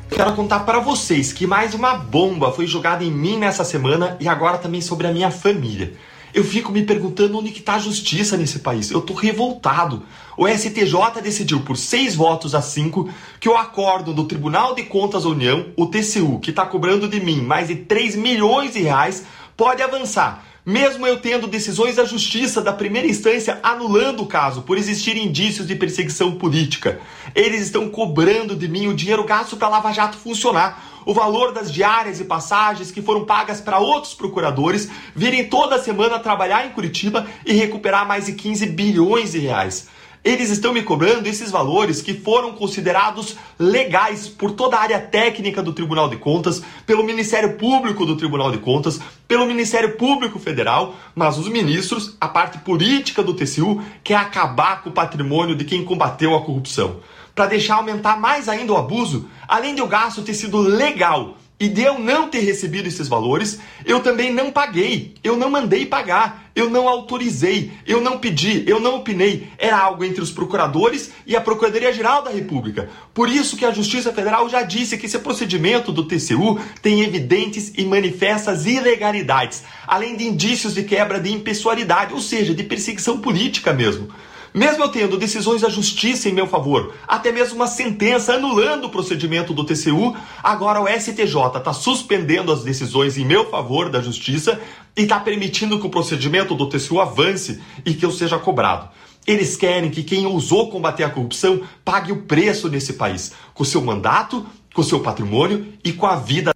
Quero contar para vocês que mais uma bomba foi jogada em mim nessa semana e agora também sobre a minha família. Eu fico me perguntando onde que tá a justiça nesse país. Eu tô revoltado. O STJ decidiu por seis votos a cinco que o acordo do Tribunal de Contas da União, o TCU, que está cobrando de mim mais de 3 milhões de reais, pode avançar mesmo eu tendo decisões da justiça da primeira instância anulando o caso por existirem indícios de perseguição política. Eles estão cobrando de mim o dinheiro gasto para Lava Jato funcionar. O valor das diárias e passagens que foram pagas para outros procuradores virem toda semana trabalhar em Curitiba e recuperar mais de 15 bilhões de reais. Eles estão me cobrando esses valores que foram considerados legais por toda a área técnica do Tribunal de Contas, pelo Ministério Público do Tribunal de Contas, pelo Ministério Público Federal, mas os ministros, a parte política do TCU, quer acabar com o patrimônio de quem combateu a corrupção. Para deixar aumentar mais ainda o abuso, além de o gasto ter sido legal e de eu não ter recebido esses valores, eu também não paguei, eu não mandei pagar, eu não autorizei, eu não pedi, eu não opinei. Era algo entre os procuradores e a Procuradoria-Geral da República. Por isso que a Justiça Federal já disse que esse procedimento do TCU tem evidentes e manifestas ilegalidades, além de indícios de quebra de impessoalidade, ou seja, de perseguição política mesmo. Mesmo eu tendo decisões da justiça em meu favor, até mesmo uma sentença anulando o procedimento do TCU, agora o STJ está suspendendo as decisões em meu favor da justiça e está permitindo que o procedimento do TCU avance e que eu seja cobrado. Eles querem que quem ousou combater a corrupção pague o preço nesse país, com seu mandato, com seu patrimônio e com a vida.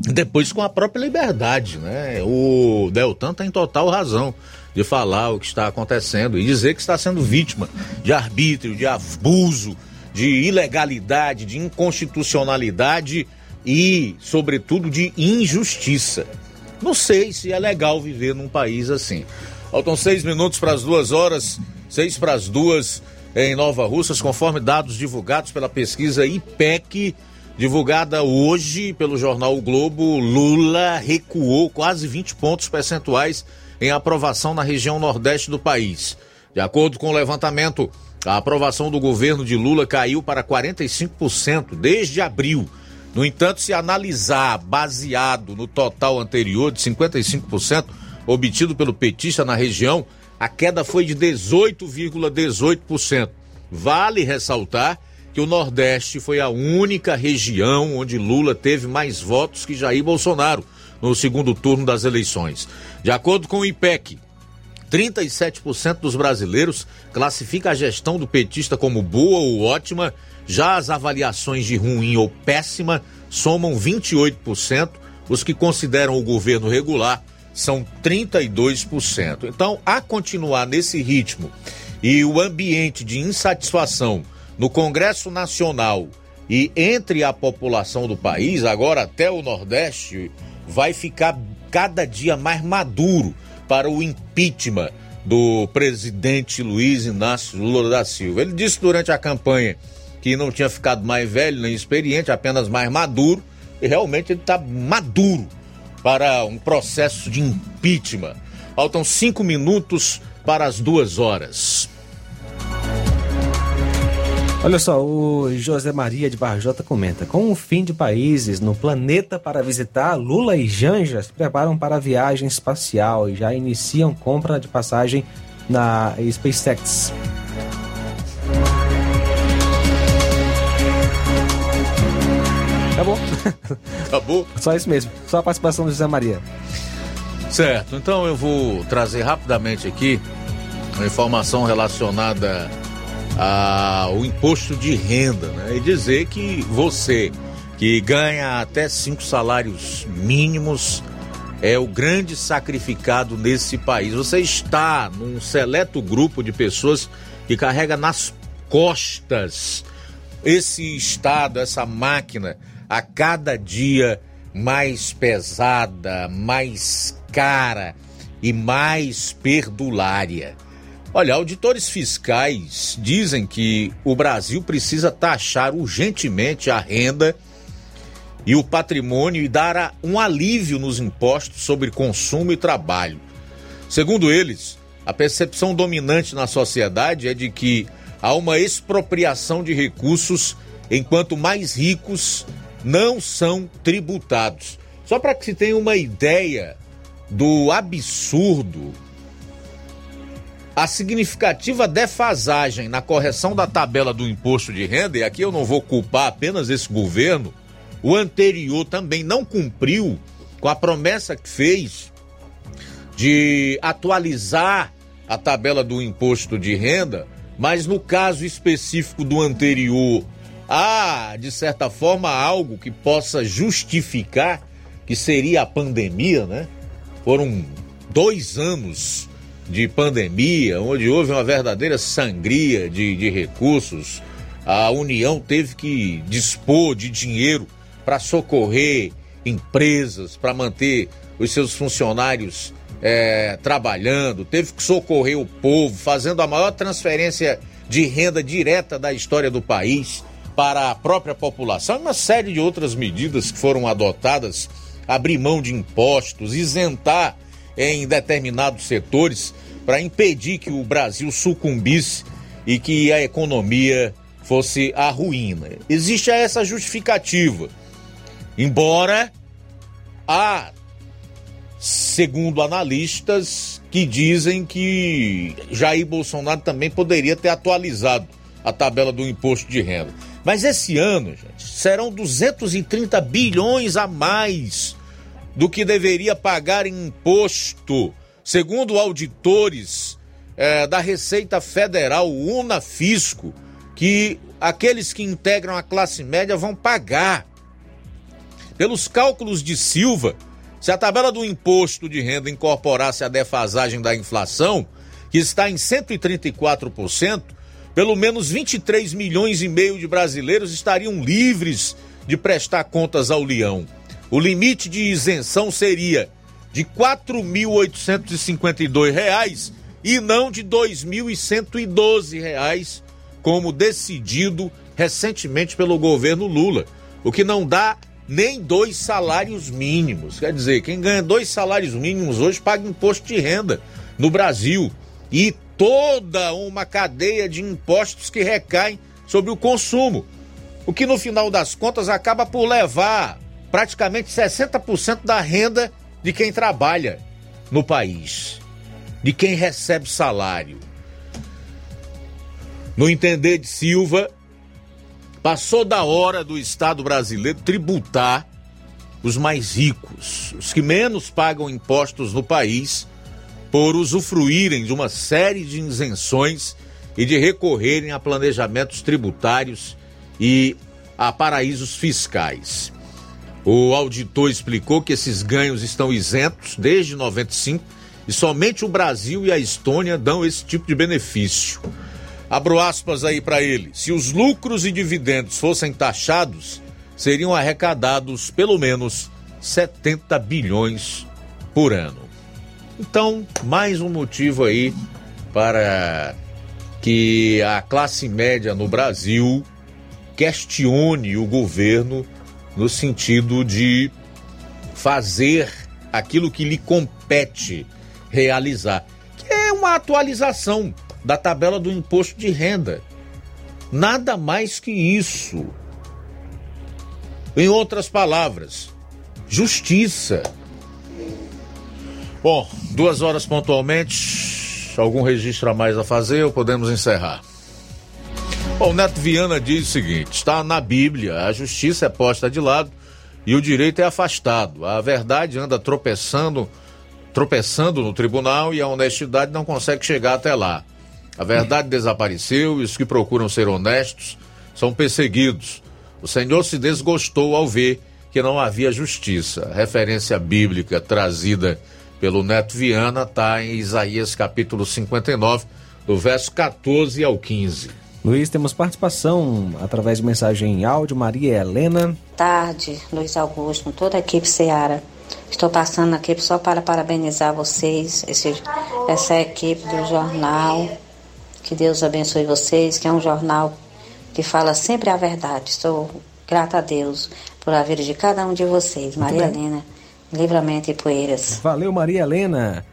Depois com a própria liberdade, né? O Deltan tem total razão de falar o que está acontecendo e dizer que está sendo vítima de arbítrio, de abuso, de ilegalidade, de inconstitucionalidade e, sobretudo, de injustiça. Não sei se é legal viver num país assim. Faltam seis minutos para as duas horas, seis para as duas em Nova Russas, conforme dados divulgados pela pesquisa IPEC divulgada hoje pelo jornal o Globo, Lula recuou quase 20 pontos percentuais em aprovação na região nordeste do país. De acordo com o levantamento, a aprovação do governo de Lula caiu para 45% desde abril. No entanto, se analisar baseado no total anterior de 55% obtido pelo petista na região, a queda foi de 18,18%. Vale ressaltar que o Nordeste foi a única região onde Lula teve mais votos que Jair Bolsonaro no segundo turno das eleições. De acordo com o IPEC, 37% dos brasileiros classifica a gestão do petista como boa ou ótima, já as avaliações de ruim ou péssima somam 28%, os que consideram o governo regular são 32%. Então, a continuar nesse ritmo e o ambiente de insatisfação no Congresso Nacional e entre a população do país, agora até o Nordeste, vai ficar cada dia mais maduro para o impeachment do presidente Luiz Inácio Lula da Silva. Ele disse durante a campanha que não tinha ficado mais velho nem experiente, apenas mais maduro, e realmente ele está maduro para um processo de impeachment. Faltam cinco minutos para as duas horas. Olha só, o José Maria de Barjota comenta: com o fim de países no planeta para visitar, Lula e Janja se preparam para a viagem espacial e já iniciam compra de passagem na SpaceX. Acabou. <laughs> Acabou? Só isso mesmo. Só a participação do José Maria. Certo, então eu vou trazer rapidamente aqui uma informação relacionada ao imposto de renda, né? E dizer que você que ganha até cinco salários mínimos é o grande sacrificado nesse país. Você está num seleto grupo de pessoas que carrega nas costas esse estado, essa máquina a cada dia mais pesada, mais cara e mais perdulária. Olha, auditores fiscais dizem que o Brasil precisa taxar urgentemente a renda e o patrimônio e dar um alívio nos impostos sobre consumo e trabalho. Segundo eles, a percepção dominante na sociedade é de que há uma expropriação de recursos enquanto mais ricos não são tributados. Só para que se tenha uma ideia do absurdo, a significativa defasagem na correção da tabela do imposto de renda, e aqui eu não vou culpar apenas esse governo, o anterior também não cumpriu com a promessa que fez de atualizar a tabela do imposto de renda, mas no caso específico do anterior, há, de certa forma, algo que possa justificar que seria a pandemia, né? Foram dois anos de pandemia, onde houve uma verdadeira sangria de, de recursos. A União teve que dispor de dinheiro para socorrer empresas, para manter os seus funcionários é, trabalhando, teve que socorrer o povo, fazendo a maior transferência de renda direta da história do país para a própria população, uma série de outras medidas que foram adotadas, abrir mão de impostos, isentar em determinados setores para impedir que o Brasil sucumbisse e que a economia fosse a ruína. Existe essa justificativa. Embora há, segundo analistas, que dizem que Jair Bolsonaro também poderia ter atualizado a tabela do imposto de renda. Mas esse ano, gente, serão 230 bilhões a mais do que deveria pagar em imposto, segundo auditores é, da Receita Federal, Unafisco, que aqueles que integram a classe média vão pagar. Pelos cálculos de Silva, se a tabela do imposto de renda incorporasse a defasagem da inflação, que está em 134%, pelo menos 23 milhões e meio de brasileiros estariam livres de prestar contas ao leão. O limite de isenção seria de R$ 4.852 e não de R$ 2.112, como decidido recentemente pelo governo Lula. o que não dá nem dois salários mínimos. Quer dizer, quem ganha dois salários mínimos hoje paga imposto de renda no Brasil e toda uma cadeia de impostos que recaem sobre o consumo, o que no final das contas acaba por levar praticamente 60% da renda de quem trabalha no país, de quem recebe salário. No entender de Silva, passou da hora do Estado brasileiro tributar os mais ricos, os que menos pagam impostos no país, por usufruírem de uma série de isenções e de recorrerem a planejamentos tributários e a paraísos fiscais. O auditor explicou que esses ganhos estão isentos desde 95 e somente o Brasil e a Estônia dão esse tipo de benefício. Abro aspas aí para ele. Se os lucros e dividendos fossem taxados, seriam arrecadados pelo menos 70 bilhões por ano. Então, mais um motivo aí para que a classe média no Brasil questione o governo no sentido de fazer aquilo que lhe compete realizar, que é uma atualização da tabela do imposto de renda. Nada mais que isso. Em outras palavras, justiça. Bom, duas horas pontualmente, algum registro a mais a fazer ou podemos encerrar? Bom, Neto Viana diz o seguinte: está na Bíblia, a justiça é posta de lado e o direito é afastado. A verdade anda tropeçando, tropeçando no tribunal e a honestidade não consegue chegar até lá. A verdade desapareceu e os que procuram ser honestos são perseguidos. O Senhor se desgostou ao ver que não havia justiça. A referência bíblica trazida pelo Neto Viana está em Isaías capítulo 59, do verso 14 ao 15. Luiz, temos participação através de mensagem em áudio. Maria Helena. tarde, Luiz Augusto, toda a equipe Seara. Estou passando aqui só para parabenizar vocês, esse, essa equipe do jornal. Que Deus abençoe vocês, que é um jornal que fala sempre a verdade. Estou grata a Deus por a vida de cada um de vocês. Maria bem. Helena, Livramento e Poeiras. Valeu, Maria Helena.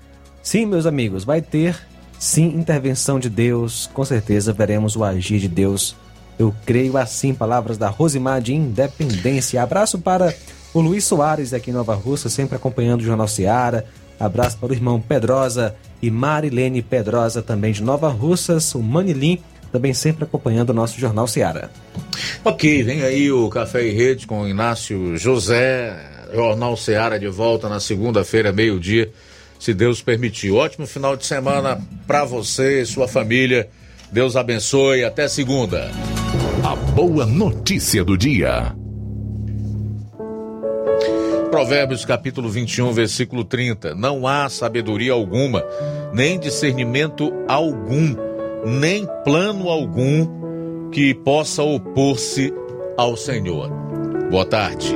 Sim, meus amigos, vai ter sim intervenção de Deus. Com certeza veremos o agir de Deus. Eu creio assim. Palavras da Rosimar de Independência. Abraço para o Luiz Soares aqui em Nova Russa, sempre acompanhando o Jornal Seara. Abraço para o irmão Pedrosa e Marilene Pedrosa, também de Nova Russas. O Manilim, também sempre acompanhando o nosso Jornal Seara. Ok, vem aí o Café e Rede com Inácio José, Jornal Seara de volta na segunda-feira, meio-dia, se Deus permitir. Ótimo final de semana para você e sua família. Deus abençoe. Até segunda. A boa notícia do dia. Provérbios capítulo 21, versículo 30. Não há sabedoria alguma, nem discernimento algum, nem plano algum que possa opor-se ao Senhor. Boa tarde.